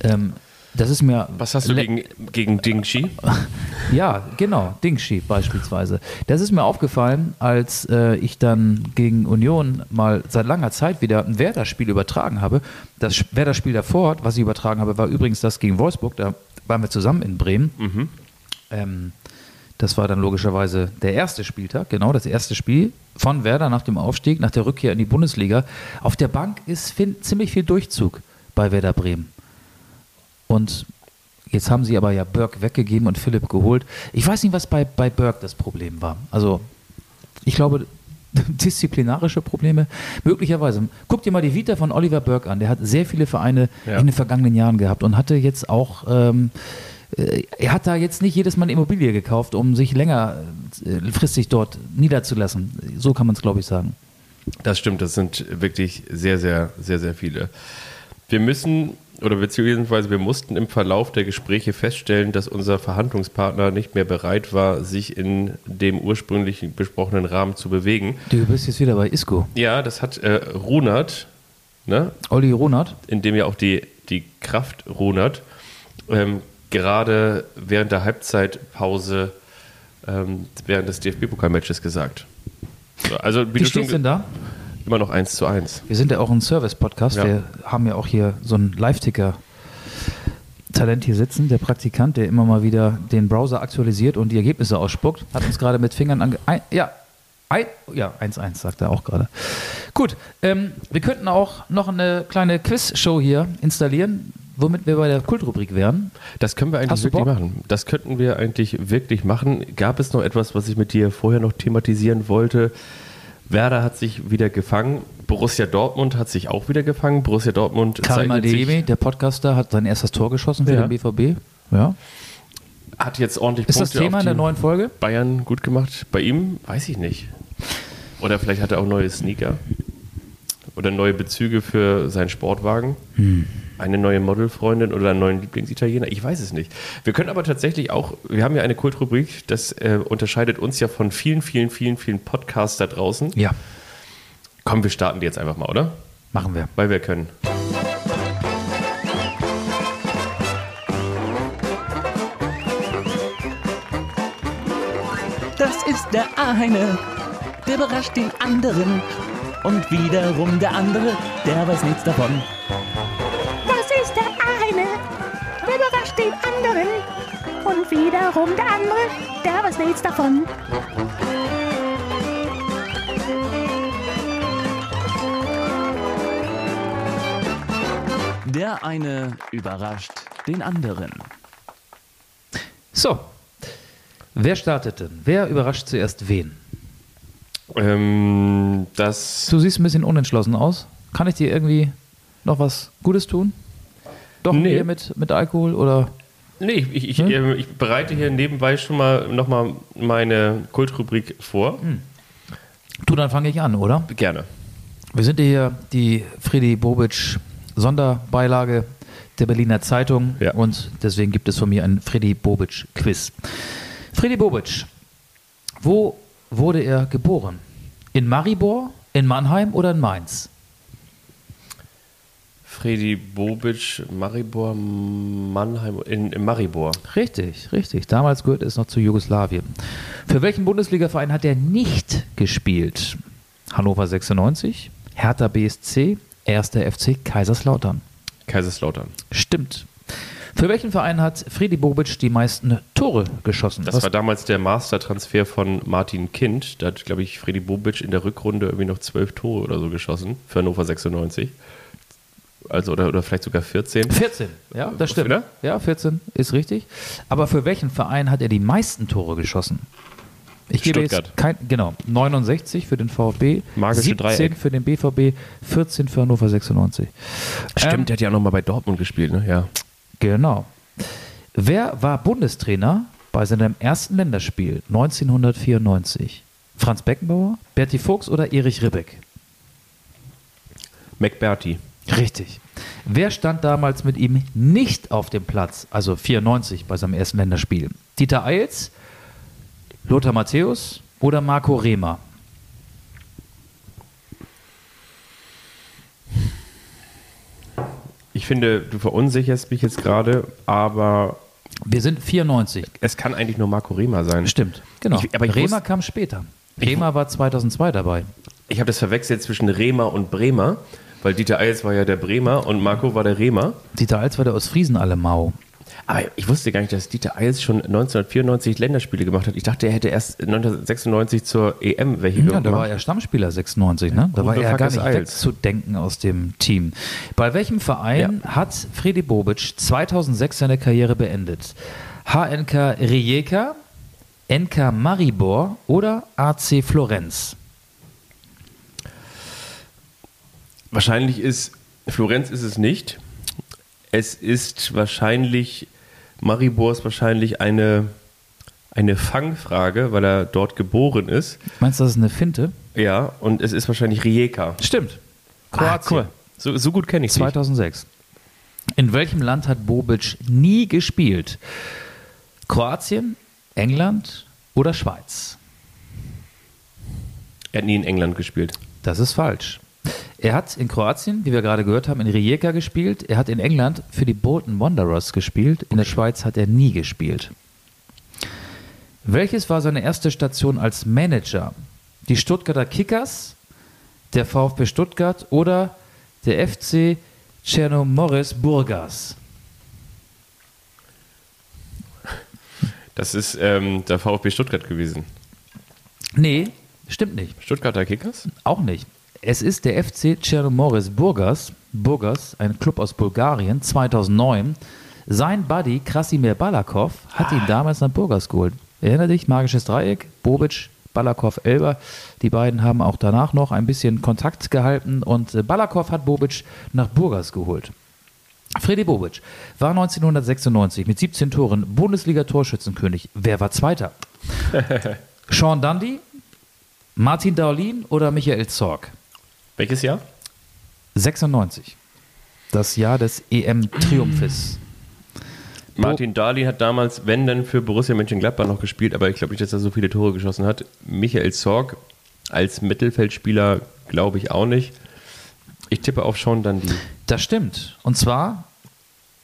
Ähm, das ist mir. Was hast du gegen, gegen Ding Shi? [laughs] Ja, genau, Dingschi beispielsweise. Das ist mir aufgefallen, als äh, ich dann gegen Union mal seit langer Zeit wieder ein Werder-Spiel übertragen habe. Das Werder-Spiel davor, was ich übertragen habe, war übrigens das gegen Wolfsburg. Da waren wir zusammen in Bremen. Ähm, das war dann logischerweise der erste Spieltag, genau das erste Spiel von Werder nach dem Aufstieg, nach der Rückkehr in die Bundesliga. Auf der Bank ist fin- ziemlich viel Durchzug bei Werder Bremen. Und jetzt haben sie aber ja Burke weggegeben und Philipp geholt. Ich weiß nicht, was bei, bei Burke das Problem war. Also, ich glaube, [laughs] disziplinarische Probleme, möglicherweise. Guck dir mal die Vita von Oliver Burke an. Der hat sehr viele Vereine Ja. in den vergangenen Jahren gehabt und hatte jetzt auch. Ähm, äh, er hat da jetzt nicht jedes Mal eine Immobilie gekauft, um sich längerfristig dort niederzulassen. So kann man es, glaube ich, sagen. Das stimmt, das sind wirklich sehr, sehr, sehr, sehr viele. Wir müssen, oder beziehungsweise wir mussten im Verlauf der Gespräche feststellen, dass unser Verhandlungspartner nicht mehr bereit war, sich in dem ursprünglich besprochenen Rahmen zu bewegen. Du bist jetzt wieder bei Isco. Ja, das hat äh, Runert, ne, Olli Ronert. in dem ja auch die, die Kraft Runert, ähm, gerade während der Halbzeitpause ähm, während des DFB-Pokalmatches gesagt. So, Also, wie Wie steht's denn da? immer noch 1 zu 1. Wir sind ja auch ein Service-Podcast. Ja. Wir haben ja auch hier so einen Live-Ticker-Talent hier sitzen. Der Praktikant, der immer mal wieder den Browser aktualisiert und die Ergebnisse ausspuckt, hat uns gerade mit Fingern ange... Ein, ja, ein, ja, 1-1 sagt er auch gerade. Gut, ähm, wir könnten auch noch eine kleine Quiz-Show hier installieren, womit wir bei der Kultrubrik wären. Das können wir eigentlich wirklich Bock? machen. Das könnten wir eigentlich wirklich machen. Gab es noch etwas, was ich mit dir vorher noch thematisieren wollte, Werder hat sich wieder gefangen. Borussia Dortmund hat sich auch wieder gefangen. Borussia Dortmund Karim der Podcaster, hat sein erstes Tor geschossen für Ja. den BVB. Ja. hat jetzt ordentlich Ist das Punkte Thema auf in der neuen Folge? Bayern gut gemacht. Bei ihm weiß ich nicht. Oder vielleicht hat er auch neue Sneaker. Oder neue Bezüge für seinen Sportwagen. Hm. Eine neue Modelfreundin oder einen neuen Lieblingsitaliener. Ich weiß es nicht. Wir können aber tatsächlich auch, wir haben ja eine Kultrubrik, das äh, unterscheidet uns ja von vielen, vielen, vielen, vielen Podcasts da draußen. Ja, Komm, wir starten die jetzt einfach mal, oder? machen wir. Weil wir können. Das ist der eine, der überrascht den anderen. Und wiederum der andere, der weiß nichts davon. Das ist der eine, der überrascht den anderen. Und wiederum der andere, der weiß nichts davon. Der eine überrascht den anderen. So, wer startet denn? Wer überrascht zuerst wen? Ähm, das. Du siehst ein bisschen unentschlossen aus. Kann ich dir irgendwie noch was Gutes tun? Doch Nee. Bier mit, mit Alkohol oder? Nee, ich, ich, Hm? ähm, ich bereite hier nebenbei schon mal nochmal meine Kultrubrik vor. Hm. Du, dann fange ich an, oder? Gerne. Wir sind hier die Friedi Bobic Sonderbeilage der Berliner Zeitung Ja. und deswegen gibt es von mir ein Friedi Bobic Quiz. Friedi Bobic, wo wurde er geboren? In Maribor, in Mannheim oder in Mainz? Fredi Bobic, Maribor, Mannheim, in, in Maribor. Richtig, richtig. Damals gehörte es noch zu Jugoslawien. Für welchen Bundesligaverein hat er nicht gespielt? Hannover 96, Hertha BSC, 1. FC Kaiserslautern. Kaiserslautern. Stimmt. Für welchen Verein hat Friedi Bobic die meisten Tore geschossen? Das Was- war damals der Mastertransfer von Martin Kind. Da hat, glaube ich, Fredi Bobic in der Rückrunde irgendwie noch zwölf Tore oder so geschossen für Hannover 96. Also, oder, oder vielleicht sogar 14. 14, ja, das stimmt. Oder? Ja, 14 ist richtig. Aber für welchen Verein hat er die meisten Tore geschossen? Ich gebe Stuttgart. jetzt kein, genau, 69 für den VfB, Magische 17 Dreieck. für den BVB, 14 für Hannover 96. Stimmt, Ähm, der hat ja auch nochmal bei Dortmund gespielt, ne? Ja. Genau. Wer war Bundestrainer bei seinem ersten Länderspiel 1994? Franz Beckenbauer, Berti Fuchs oder Erich Ribbeck? McBerty. Richtig. Wer stand damals mit ihm nicht auf dem Platz, also 94 bei seinem ersten Länderspiel? Dieter Eils, Lothar Matthäus oder Marco Rehmer? Ich finde, du verunsicherst mich jetzt gerade, aber Wir sind 94. es kann eigentlich nur Marco Rehmer sein. Stimmt, genau. Ich- aber ich Rehmer kam später. Rehmer war 2002 dabei. Ich habe das verwechselt zwischen Rehmer und Bremer, weil Dieter Eils war ja der Bremer und Marco war der Rehmer. Dieter Eils war der aus Friesen Mau. Aber ich wusste gar nicht, dass Dieter Eils schon 1994 Länderspiele gemacht hat. Ich dachte, er hätte erst 1996 zur EM welche Ja, gemacht. da war er Stammspieler 96, ne? Da war Who the er gar nicht Eils? wegzudenken aus dem Team. Bei welchem Verein hat Fredi Bobic 2006 seine Karriere beendet? HNK Rijeka, NK Maribor oder AC Florenz? Wahrscheinlich ist, Florenz ist es nicht. Es ist wahrscheinlich, Maribor ist wahrscheinlich eine, eine Fangfrage, weil er dort geboren ist. Meinst du, das ist eine Finte? Ja, und es ist wahrscheinlich Rijeka. Stimmt. Ah, Kroatien. cool. So, so gut kenne ich sie. 2006. In welchem Land hat Bobic nie gespielt? Kroatien, England oder Schweiz? Er hat nie in England gespielt. Das ist falsch. Er hat in Kroatien, wie wir gerade gehört haben, in Rijeka gespielt. Er hat in England für die Bolton Wanderers gespielt. In der Schweiz hat er nie gespielt. Welches war seine erste Station als Manager? Die Stuttgarter Kickers, der VfB Stuttgart oder der FC Chernomorets Burgas? Das ist ähm, der VfB Stuttgart gewesen. Nee, stimmt nicht. Stuttgarter Kickers? Auch nicht. Es ist der FC Chernomorets Burgas, Burgas, ein Club aus Bulgarien, 2009. Sein Buddy Krasimir Balakov hat ihn damals nach Burgas geholt. Erinner dich, magisches Dreieck, Bobic, Balakow-Elber. Die beiden haben auch danach noch ein bisschen Kontakt gehalten und äh, Balakow hat Bobic nach Burgas geholt. Freddy Bobic war 1996 mit 17 Toren Bundesliga-Torschützenkönig. Wer war Zweiter? [laughs] Sean Dundee, Martin Daulin oder Michael Zorg? Welches Jahr? 96. Das Jahr des EM-Triumphes. Martin Dahlin hat damals, wenn dann für Borussia Mönchengladbach noch gespielt, aber ich glaube nicht, dass er so viele Tore geschossen hat. Michael Zorg als Mittelfeldspieler glaube ich auch nicht. Ich tippe auf Sean Dundee. Das stimmt. Und zwar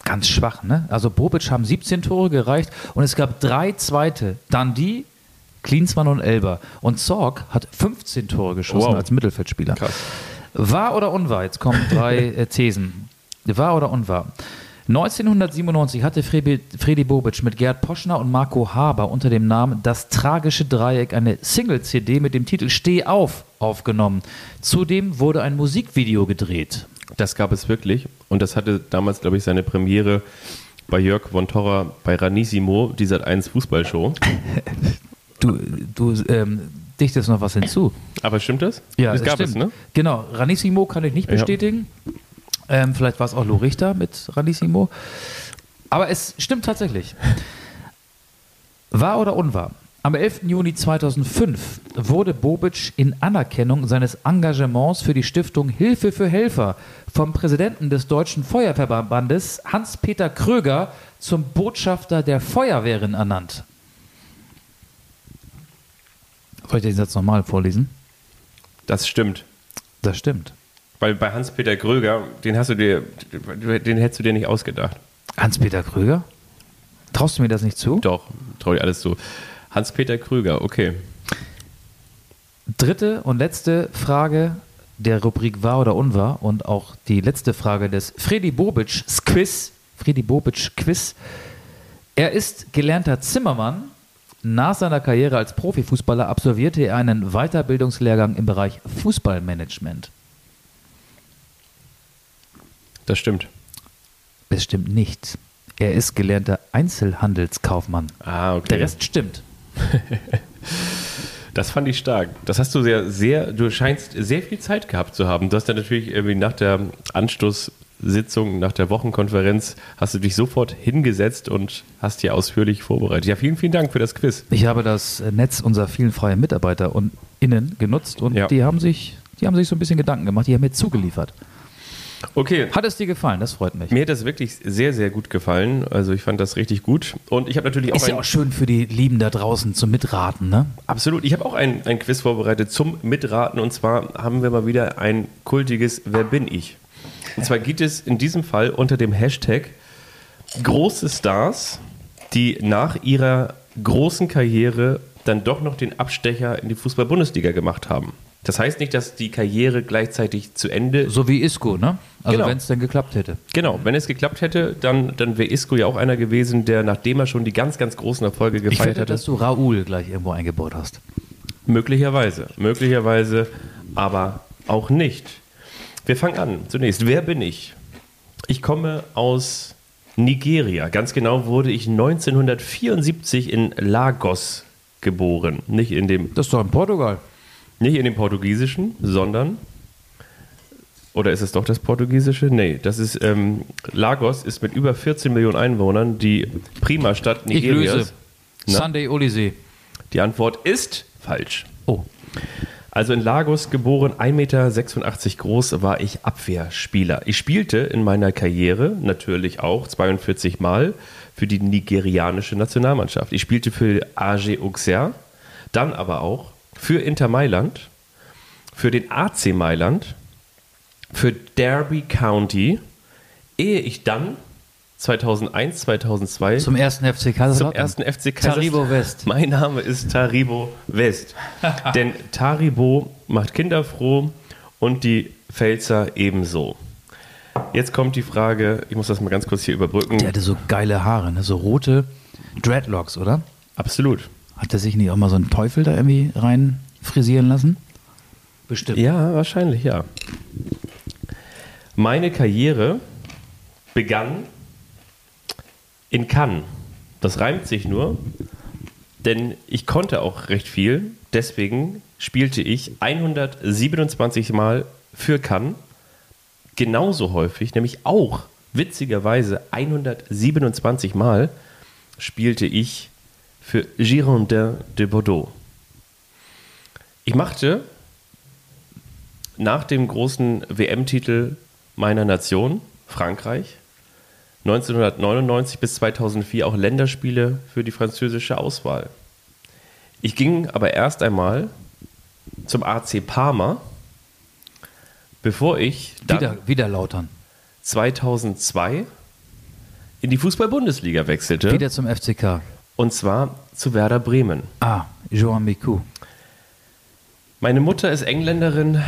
ganz schwach, ne? Also Bobic haben 17 Tore gereicht und es gab drei zweite. Dundee, Klinsmann und Elber. Und Zorg hat 15 Tore geschossen Wow. als Mittelfeldspieler. Krass. Wahr oder unwahr? Jetzt kommen drei [laughs] äh, Thesen. Wahr oder unwahr? 1997 hatte Fredi, Fredi Bobic mit Gerd Poschner und Marco Haber unter dem Namen Das tragische Dreieck eine Single-CD mit dem Titel Steh auf aufgenommen. Zudem wurde ein Musikvideo gedreht. Das gab es wirklich. Und das hatte damals, glaube ich, seine Premiere bei Jörg von Torra bei Ranissimo, die Sat1 Fußballshow. [laughs] Du, du ähm, dichtest noch was hinzu. Aber stimmt das? das gab es, ne? Genau, Ranissimo kann ich nicht Ja. bestätigen. Ähm, vielleicht war es auch Lo Richter mit Ranissimo. Aber es stimmt tatsächlich. Wahr oder unwahr? Am 11. Juni 2005 wurde Bobic in Anerkennung seines Engagements für die Stiftung Hilfe für Helfer vom Präsidenten des Deutschen Feuerwehrverbandes Hans-Peter Kröger zum Botschafter der Feuerwehren ernannt. Soll ich den Satz nochmal vorlesen? Das stimmt. Das stimmt. Weil bei Hans-Peter Gröger, den hast du dir, den hättest du dir nicht ausgedacht. Hans-Peter Kröger? Traust du mir das nicht zu? Doch, traue ich alles zu. Hans-Peter Kröger, okay. Dritte und letzte Frage der Rubrik Wahr oder Unwahr und auch die letzte Frage des Freddy Bobic Quiz. Freddy Bobic Quiz. Er ist gelernter Zimmermann. Nach seiner Karriere als Profifußballer absolvierte er einen Weiterbildungslehrgang im Bereich Fußballmanagement. Das stimmt. Es stimmt nicht. Er ist gelernter Einzelhandelskaufmann. Ah, okay. Der Rest stimmt. [laughs] Das fand ich stark. Das hast du sehr, sehr, du scheinst sehr viel Zeit gehabt zu haben. Du hast dann natürlich irgendwie nach der Anstoßsitzung, nach der Wochenkonferenz, hast du dich sofort hingesetzt und hast hier ausführlich vorbereitet. Ja, vielen, vielen Dank für das Quiz. Ich habe das Netz unserer vielen freien Mitarbeiter und innen genutzt und Ja. die haben sich, die haben sich so ein bisschen Gedanken gemacht, die haben mir zugeliefert. Okay. Hat es dir gefallen? Das freut mich. Mir hat das wirklich sehr, sehr gut gefallen. Also ich fand das richtig gut. Und ich habe natürlich auch Ist ja auch schön für die Lieben da draußen zum Mitraten, ne? absolut, ich habe auch ein, ein Quiz vorbereitet zum Mitraten. Und zwar haben wir mal wieder ein kultiges Wer bin ich? Und zwar geht es in diesem Fall unter dem Hashtag große Stars, die nach ihrer großen Karriere dann doch noch den Abstecher in die Fußball-Bundesliga gemacht haben. Das heißt nicht, dass die Karriere gleichzeitig zu Ende So wie Isco, ne? Also Genau. wenn es denn geklappt hätte. Genau, wenn es geklappt hätte, dann, dann wäre Isco ja auch einer gewesen, der nachdem er schon die ganz, ganz großen Erfolge Ich gefeiert finde, hatte. dass du Raoul gleich irgendwo eingebaut hast. Möglicherweise, möglicherweise, aber auch nicht. Wir fangen an. Zunächst, wer bin ich? Ich komme aus Nigeria. Ganz genau wurde ich 1974 in Lagos geboren. Nicht in dem, Das ist doch in Portugal. nicht in dem portugiesischen, sondern oder ist es doch das portugiesische? Nee, das ist ähm, Lagos ist mit über 14 Millionen Einwohnern die Prima-Stadt Ich Nigerias. löse. Na? Sunday Olysee. Die Antwort ist falsch. Oh. Also in Lagos geboren, 1,86 Meter groß, war ich Abwehrspieler. Ich spielte in meiner Karriere natürlich auch 42 Mal für die nigerianische Nationalmannschaft. Ich spielte für AG Auxerre, dann aber auch für Inter Mailand, für den AC Mailand, für Derby County, ehe ich dann 2001, 2002 Zum ersten FC zum Kaiserslautern. ersten FC Taribo West. Mein Name ist Taribo West. [laughs] Denn Taribo macht Kinder froh und die Pfälzer ebenso. Jetzt kommt die Frage, ich muss das mal ganz kurz hier überbrücken. Der hatte so geile Haare, ne? So rote Dreadlocks, oder? Absolut. Hat er sich nicht auch mal so einen Teufel da irgendwie rein frisieren lassen? Bestimmt. Ja, wahrscheinlich, ja. Meine Karriere begann in Cannes. Das reimt sich nur, denn ich konnte auch recht viel. deswegen spielte ich 127 Mal für Cannes. Genauso häufig, nämlich auch witzigerweise 127 Mal spielte ich für Girondin de Bordeaux. Ich machte nach dem großen WM-Titel meiner Nation, Frankreich, 1999 bis 2004 auch Länderspiele für die französische Auswahl. Ich ging aber erst einmal zum AC Parma, bevor ich dann Wieder, wieder lautern. 2002 in die Fußball-Bundesliga wechselte. Wieder zum FCK. Und zwar zu Werder Bremen. Ah, Joan Mikou. Meine Mutter ist Engländerin,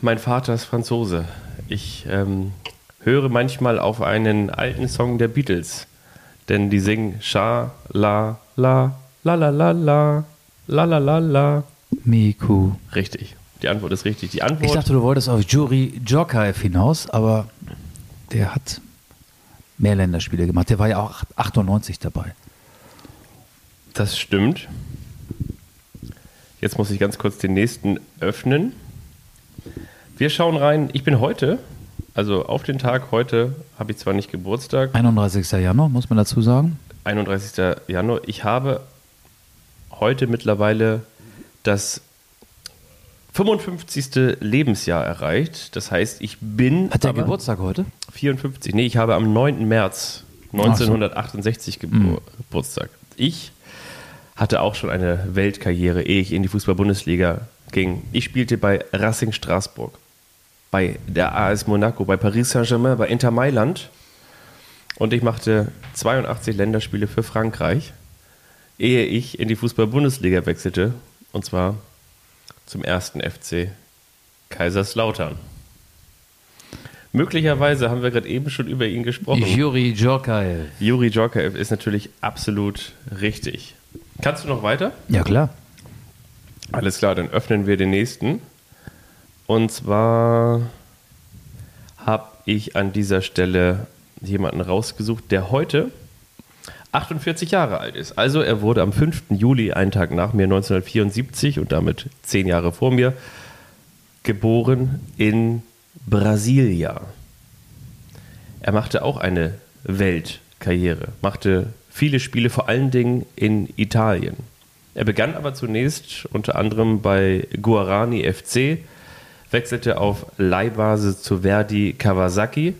mein Vater ist Franzose. Ich ähm, höre manchmal auf einen alten Song der Beatles, denn die singen Sha, La, La, La, La, La, La, La, La, La, La. Mikou. Richtig. Die Antwort ist richtig. Die Ich Antwort. dachte, du wolltest auf Juri Djorkaeff hinaus, aber der hat mehr Länderspiele gemacht. Der war ja auch 98 dabei. Das stimmt. Jetzt muss ich ganz kurz den nächsten öffnen. Wir schauen rein. Ich bin heute, also auf den Tag heute, habe ich zwar nicht Geburtstag, 31. Januar, muss man dazu sagen. 31. Januar. Ich habe heute mittlerweile das 55. Lebensjahr erreicht. Das heißt, ich bin Hat der Geburtstag heute? 54. Nee, ich habe am 9. März 1968 Gebur Geburtstag. Ich hatte auch schon eine Weltkarriere, ehe ich in die Fußball-Bundesliga ging. Ich spielte bei Racing Straßburg, bei der AS Monaco, bei Paris Saint-Germain, bei Inter Mailand. Und ich machte 82 Länderspiele für Frankreich, ehe ich in die Fußball-Bundesliga wechselte. Und zwar zum ersten FC Kaiserslautern. Möglicherweise haben wir gerade eben schon über ihn gesprochen. Juri Djorkaeff. Juri Djorkaeff ist natürlich absolut richtig. Kannst du noch weiter? Ja, klar. Alles klar, dann öffnen wir den nächsten. Und zwar habe ich an dieser Stelle jemanden rausgesucht, der heute 48 Jahre alt ist. Also er wurde am 5. Juli, einen Tag nach mir, 1974 und damit zehn Jahre vor mir, geboren in Brasilia. Er machte auch eine Weltkarriere, machte viele Spiele vor allen Dingen in Italien. Er begann aber zunächst unter anderem bei Guarani FC, wechselte auf Leihbasis zu Verdi Kawasaki,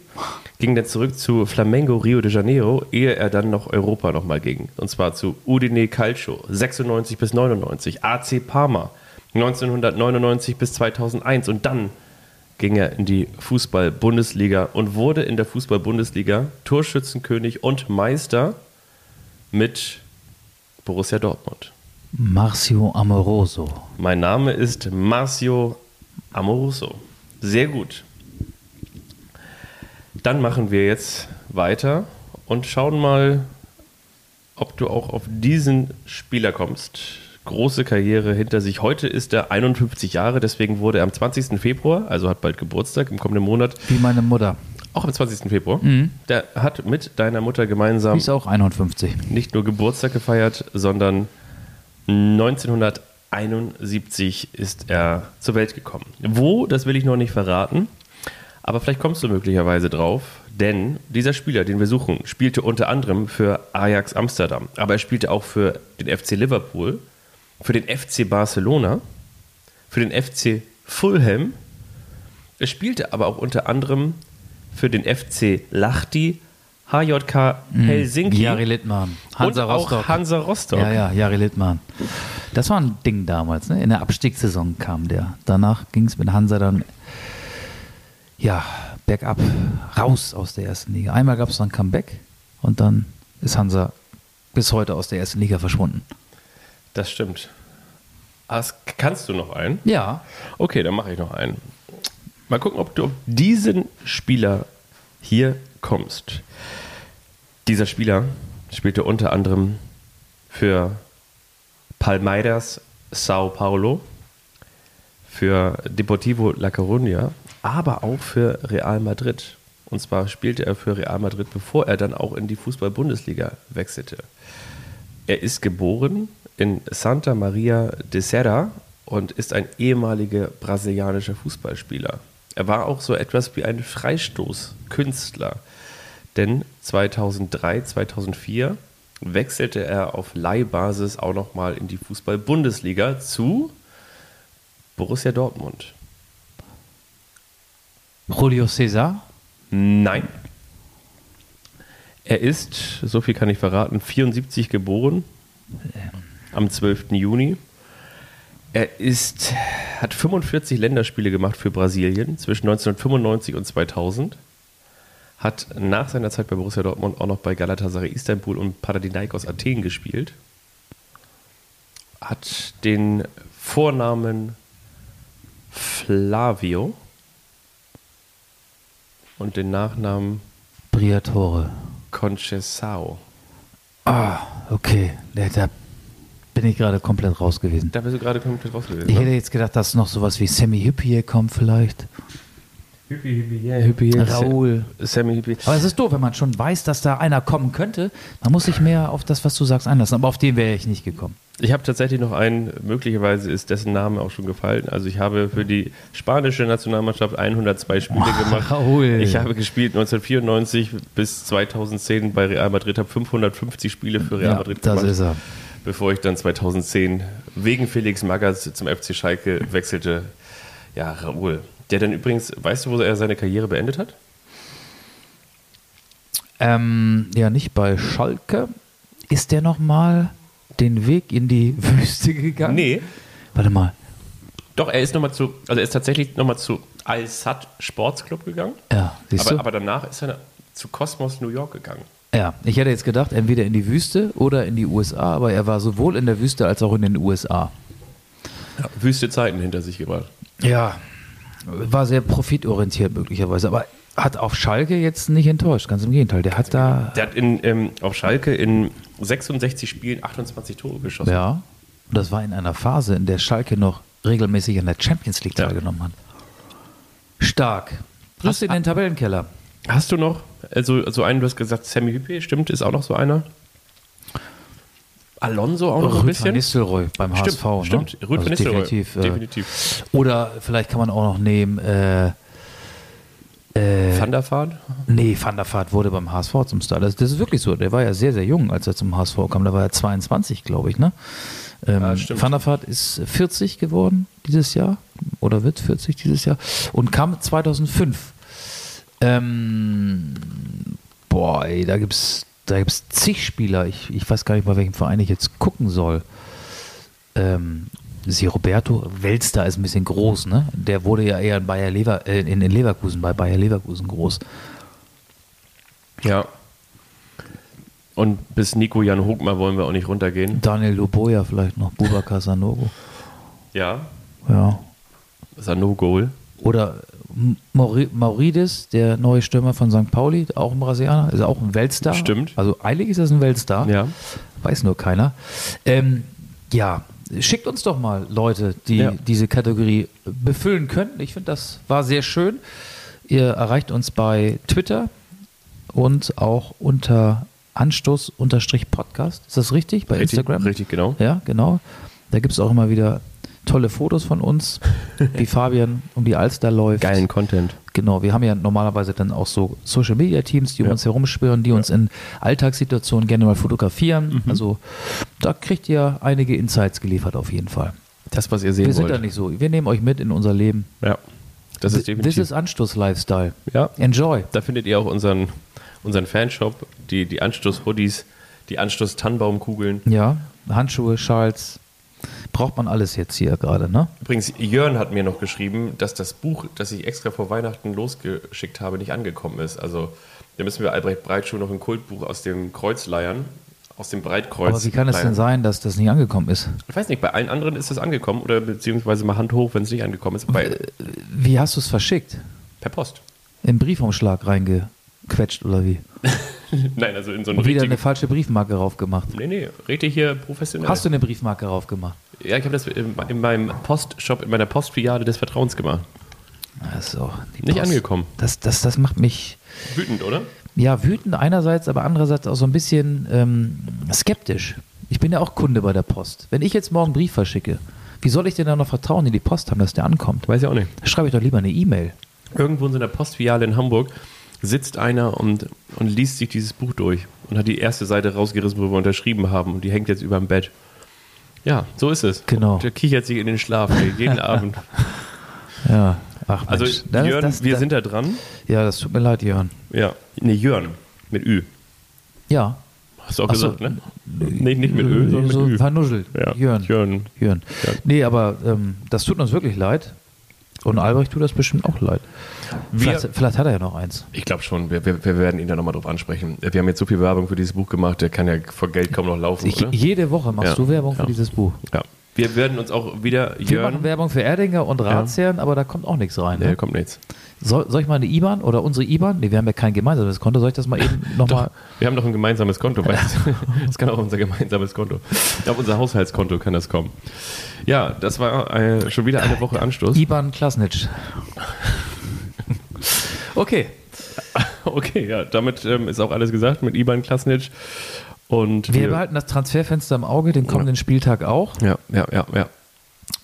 ging dann zurück zu Flamengo Rio de Janeiro, ehe er dann noch Europa nochmal ging. Und zwar zu Udine Calcio, 96 bis 99, AC Parma, 1999 bis 2001 und dann ging er in die Fußball-Bundesliga und wurde in der Fußball-Bundesliga Torschützenkönig und Meister mit Borussia Dortmund. Marcio Amoroso. Mein Name ist Marcio Amoroso. Sehr gut. Dann machen wir jetzt weiter und schauen mal, ob du auch auf diesen Spieler kommst. Große Karriere hinter sich. Heute ist er 51 Jahre, deswegen wurde er am 20. Februar, also hat bald Geburtstag im kommenden Monat, Wie meine Mutter. auch am 20. Februar. Der hat mit deiner Mutter gemeinsam ist auch 51. nicht nur Geburtstag gefeiert, sondern 1971 ist er zur Welt gekommen. Wo, das will ich noch nicht verraten, aber vielleicht kommst du möglicherweise drauf, denn dieser Spieler, den wir suchen, spielte unter anderem für Ajax Amsterdam, aber er spielte auch für den FC Liverpool, für den FC Barcelona, für den FC Fulham. Er spielte aber auch unter anderem für den FC Lahti, HJK Helsinki Jari Littmann. Hansa und auch Rostock. Hansa Rostock. Ja, ja, Jari Littmann. Das war ein Ding damals. Ne? In der Abstiegssaison kam der. Danach ging es mit Hansa dann ja, bergab, raus aus der ersten Liga. Einmal gab es dann Comeback und dann ist Hansa bis heute aus der ersten Liga verschwunden. Das stimmt. As, kannst du noch einen? Ja, Okay, dann mache ich noch einen. Mal gucken, ob du diesen Spieler hier kommst. Dieser Spieler spielte unter anderem für Palmeiras Sao Paulo, für Deportivo La Coruña, aber auch für Real Madrid. Und zwar spielte er für Real Madrid, bevor er dann auch in die Fußball-Bundesliga wechselte. Er ist geboren in Santa Maria de Serra und ist ein ehemaliger brasilianischer Fußballspieler. Er war auch so etwas wie ein Freistoßkünstler. Denn 2003, 2004 wechselte er auf Leihbasis auch nochmal in die Fußball-Bundesliga zu Borussia Dortmund. Julio César? Nein. Er ist, so viel kann ich verraten, 74 geboren, am 12. Juni. Er ist, hat 45 Länderspiele gemacht für Brasilien zwischen 1995 und 2000. Hat nach seiner Zeit bei Borussia Dortmund auch noch bei Galatasaray Istanbul und Panathinaikos Athen gespielt. Hat den Vornamen Flavio und den Nachnamen Briatore. Conchesao. Ah, okay. Da, da bin ich gerade komplett raus gewesen. Da bist du gerade komplett raus gewesen. Ich ne? hätte jetzt gedacht, dass noch sowas wie Sammy Hüppier kommt vielleicht. Hüppi, Hüppi, yeah, Hüppi, yeah. Raoul. Sammy Hüppi. Aber es ist doof, wenn man schon weiß, dass da einer kommen könnte. Man muss sich mehr auf das, was du sagst, einlassen. Aber auf den wäre ich nicht gekommen. Ich habe tatsächlich noch einen, möglicherweise ist dessen Name auch schon gefallen. Also ich habe für die spanische Nationalmannschaft 102 Spiele gemacht. Raoul. Ich habe gespielt 1994 bis 2010 bei Real Madrid, habe 550 Spiele für Real Ja, Madrid das gemacht, ist er. Bevor ich dann 2010 wegen Felix Magath zum FC Schalke wechselte. Ja, Raoul. Der dann übrigens, weißt du, wo er seine Karriere beendet hat? Ähm, ja, nicht bei Schalke. Ist der nochmal den Weg in die [laughs] Wüste gegangen? Nee. Warte mal. Doch, er ist nochmal zu, also er ist tatsächlich nochmal zu Al-Sad Sportsclub gegangen. Ja, siehst Aber, du? aber danach ist er zu Cosmos New York gegangen. Ja, ich hätte jetzt gedacht, entweder in die Wüste oder in die USA, aber er war sowohl in der Wüste als auch in den USA. Wüste Zeiten hinter sich gebracht. Ja, war sehr profitorientiert möglicherweise, aber hat auf Schalke jetzt nicht enttäuscht, ganz im Gegenteil. Der hat da, Der hat in, ähm, auf Schalke in 66 Spielen 28 Tore geschossen. ja, und das war in einer Phase, in der Schalke noch regelmäßig an der Champions League Ja. teilgenommen hat. Stark. Grüß in den Tabellenkeller. Hast du noch, also so einen, du hast gesagt, Sammy Hüppe, stimmt, ist auch noch so einer. Alonso auch noch ein Rüd van bisschen. Nistelrooy beim Stimmt, HSV. Ne? stimmt. Rüd van Also Nistelrooy. Definitiv, äh, Definitiv. Oder vielleicht kann man auch noch nehmen, äh, äh, Van der Vaart? nee, Van der Vaart wurde beim HSV zum Star. Das, das ist wirklich so. Der war ja sehr, sehr jung, als er zum HSV kam. Da war er 22, glaube ich. Ne? Ähm, Ja, stimmt. Van der Vaart ist 40 geworden dieses Jahr oder wird 40 dieses Jahr und kam 2005. Ähm, boah, ey, da gibt's da gibt's zig Spieler. Ich, ich weiß gar nicht, bei welchem Verein ich jetzt gucken soll. Ähm, Sie Roberto Welster ist ein bisschen groß, ne? Der wurde ja eher in, Bayer Lever, äh, in, in Leverkusen, bei Bayer Leverkusen groß. Ja. Und bis Nico Jan Hogmar wollen wir auch nicht runtergehen. Daniel Loboya vielleicht noch, Bubakar Sanogo. Ja. Ja. No-Goal. Oder Mauridis, der neue Stürmer von St. Pauli, auch ein Brasilianer, ist auch ein Weltstar. Stimmt. Also eilig ist das ein Weltstar. Ja. Weiß nur keiner. Ähm, ja, schickt uns doch mal Leute, die Ja. diese Kategorie befüllen können. Ich finde, das war sehr schön. Ihr erreicht uns bei Twitter und auch unter Anstoß-Podcast. Ist das richtig? Bei Richtig, Instagram? richtig, genau. Ja, genau. Da gibt es auch immer wieder tolle Fotos von uns, wie [laughs] Fabian um die Alster läuft. Geilen Content. Genau, wir haben ja normalerweise dann auch so Social Media Teams, die um Ja. uns herumschwirren, die uns in Alltagssituationen gerne mal fotografieren. Mhm. Also da kriegt ihr einige Insights geliefert auf jeden Fall. Das, was ihr sehen wir sind wollt. da nicht so. Wir nehmen euch mit in unser Leben. Ja. Das ist This definitiv. is Anstoß-Lifestyle. ja. Enjoy. Da findet ihr auch unseren, unseren Fanshop, die, die Anstoß-Hoodies, die Anstoß-Tannenbaumkugeln. Ja, Handschuhe, Schals. Braucht man alles jetzt hier gerade, ne? Übrigens, Jörn hat mir noch geschrieben, dass das Buch, das ich extra vor Weihnachten losgeschickt habe, nicht angekommen ist. Also da müssen wir Albrecht Breitschuh noch ein Kultbuch aus dem Kreuz leiern, aus dem Breitkreuz. Aber wie kann es denn leiern. sein, dass das nicht angekommen ist? Ich weiß nicht, bei allen anderen ist es angekommen oder beziehungsweise mal Hand hoch, wenn es nicht angekommen ist. Bei, Wie hast du es verschickt? per Post. Im Briefumschlag reingequetscht oder wie? [laughs] [laughs] Nein, also in so einem Und wieder eine falsche Briefmarke drauf gemacht. Nee, nee, richtig hier professionell. Hast du eine Briefmarke drauf gemacht? Ja, ich habe das in, in meinem Postshop, in meiner Postfiliale des Vertrauens gemacht. Also, Nicht angekommen. Das, das, das macht mich Wütend, oder? ja wütend einerseits, aber andererseits auch so ein bisschen ähm, skeptisch. Ich bin ja auch Kunde bei der Post. Wenn ich jetzt morgen einen Brief verschicke, Wie soll ich denn da noch Vertrauen in die Post haben, dass der ankommt? Weiß ich auch nicht. Schreibe ich doch lieber eine E-Mail. Irgendwo in so einer Postfiliale in Hamburg sitzt einer und, und liest sich dieses Buch durch und hat die erste Seite rausgerissen, wo wir unterschrieben haben und die hängt jetzt über dem Bett. Ja, so ist es. Genau. Der kichert sich in den Schlaf jeden [laughs] Abend. Ja. Ach, Also. Das- Jörn, das- wir das- sind da dran. Ja, das tut mir leid, Jörn. Ja. Nee, Jörn. Mit Ü. Ja. Hast du auch Ach so. gesagt, ne? Nee, nicht mit Ö, sondern so mit Ü. vernuschelt. Ja. Jörn. Jörn. Jörn. Ja. Nee, aber ähm, das tut uns wirklich leid. Und Albrecht tut das bestimmt auch leid. Wir- Vielleicht, vielleicht hat er ja noch eins. Ich glaube schon, wir, wir, wir werden ihn da nochmal drauf ansprechen. Wir haben jetzt so viel Werbung für dieses Buch gemacht, der kann ja vor Geld kaum noch laufen, Ich, oder? jede Woche machst Ja. du Werbung für Ja. dieses Buch. Ja. Wir werden uns auch wieder Wir machen. Werbung für Erdinger und Ratsherren, aber da kommt auch nichts rein. Nee, Ne? kommt nichts. Soll, soll ich mal eine IBAN oder unsere IBAN? Nee, wir haben ja kein gemeinsames Konto. Soll ich das mal eben [laughs] nochmal? Wir haben doch ein gemeinsames Konto. weißt du? [laughs] Das kann auch unser gemeinsames Konto. Auf unser Haushaltskonto kann das kommen. Ja, das war äh, schon wieder eine Woche Anstoß. IBAN Klasnitsch. [laughs] okay. Okay, ja, damit ähm, ist auch alles gesagt mit Iban Klasnitsch. Und Wir behalten das Transferfenster im Auge, den kommenden Spieltag auch. Ja, ja, ja, ja.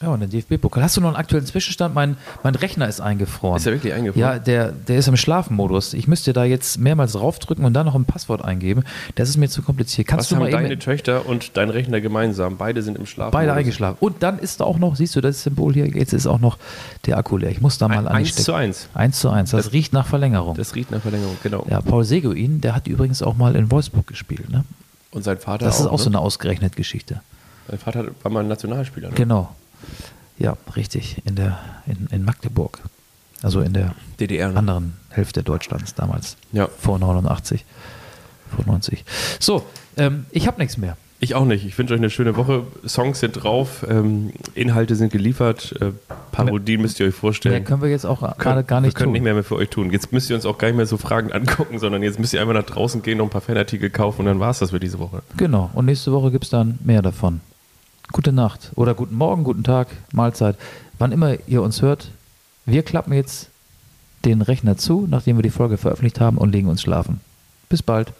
Ja, und den DFB-Pokal. Hast du noch einen aktuellen Zwischenstand? Mein, mein Rechner ist eingefroren. Ist er wirklich eingefroren? Ja, der, der ist im Schlafmodus. Ich müsste da jetzt mehrmals draufdrücken und dann noch ein Passwort eingeben. Das ist mir zu kompliziert. Kannst Was du haben mal deine eben Töchter und dein Rechner gemeinsam? Beide sind im Schlaf. beide eingeschlafen. Und dann ist da auch noch, siehst du das Symbol hier, jetzt ist auch noch der Akku leer. Ich muss da mal Ein- an die eins Steck- zu eins. Eins zu eins. Das, riecht nach Verlängerung. Das riecht nach Verlängerung, genau. ja, Paul Seguin, der hat übrigens auch mal in Wolfsburg gespielt. Ne? Und sein Vater Das ist auch ne? so eine ausgerechnet Geschichte. Sein Vater war mal ein Nationalspieler. Ne? Genau. Ja, richtig. In, der, in, in Magdeburg. Also in der DDR. Ne? anderen Hälfte Deutschlands damals. Ja. Vor 89. Vor 90. So, ähm, ich habe nichts mehr. Ich auch nicht. Ich wünsche euch eine schöne Woche. Songs sind drauf, ähm, Inhalte sind geliefert, äh, Parodien müsst ihr euch vorstellen. Mehr können wir jetzt auch gerade gar wir nicht können tun. nicht mehr, mehr für euch tun. Jetzt müsst ihr uns auch gar nicht mehr so Fragen angucken, sondern jetzt müsst ihr einfach nach draußen gehen, noch ein paar Fanartikel kaufen und dann war es das für diese Woche. Genau. Und nächste Woche gibt es dann mehr davon. Gute Nacht oder guten Morgen, guten Tag, Mahlzeit. Wann immer ihr uns hört, wir klappen jetzt den Rechner zu, nachdem wir die Folge veröffentlicht haben und legen uns schlafen. Bis bald.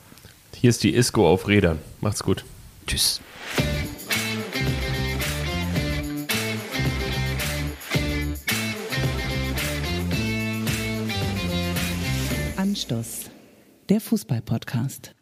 Hier ist die Isco auf Rädern. Macht's gut. Tschüss. Anstoß, der Fußball-Podcast.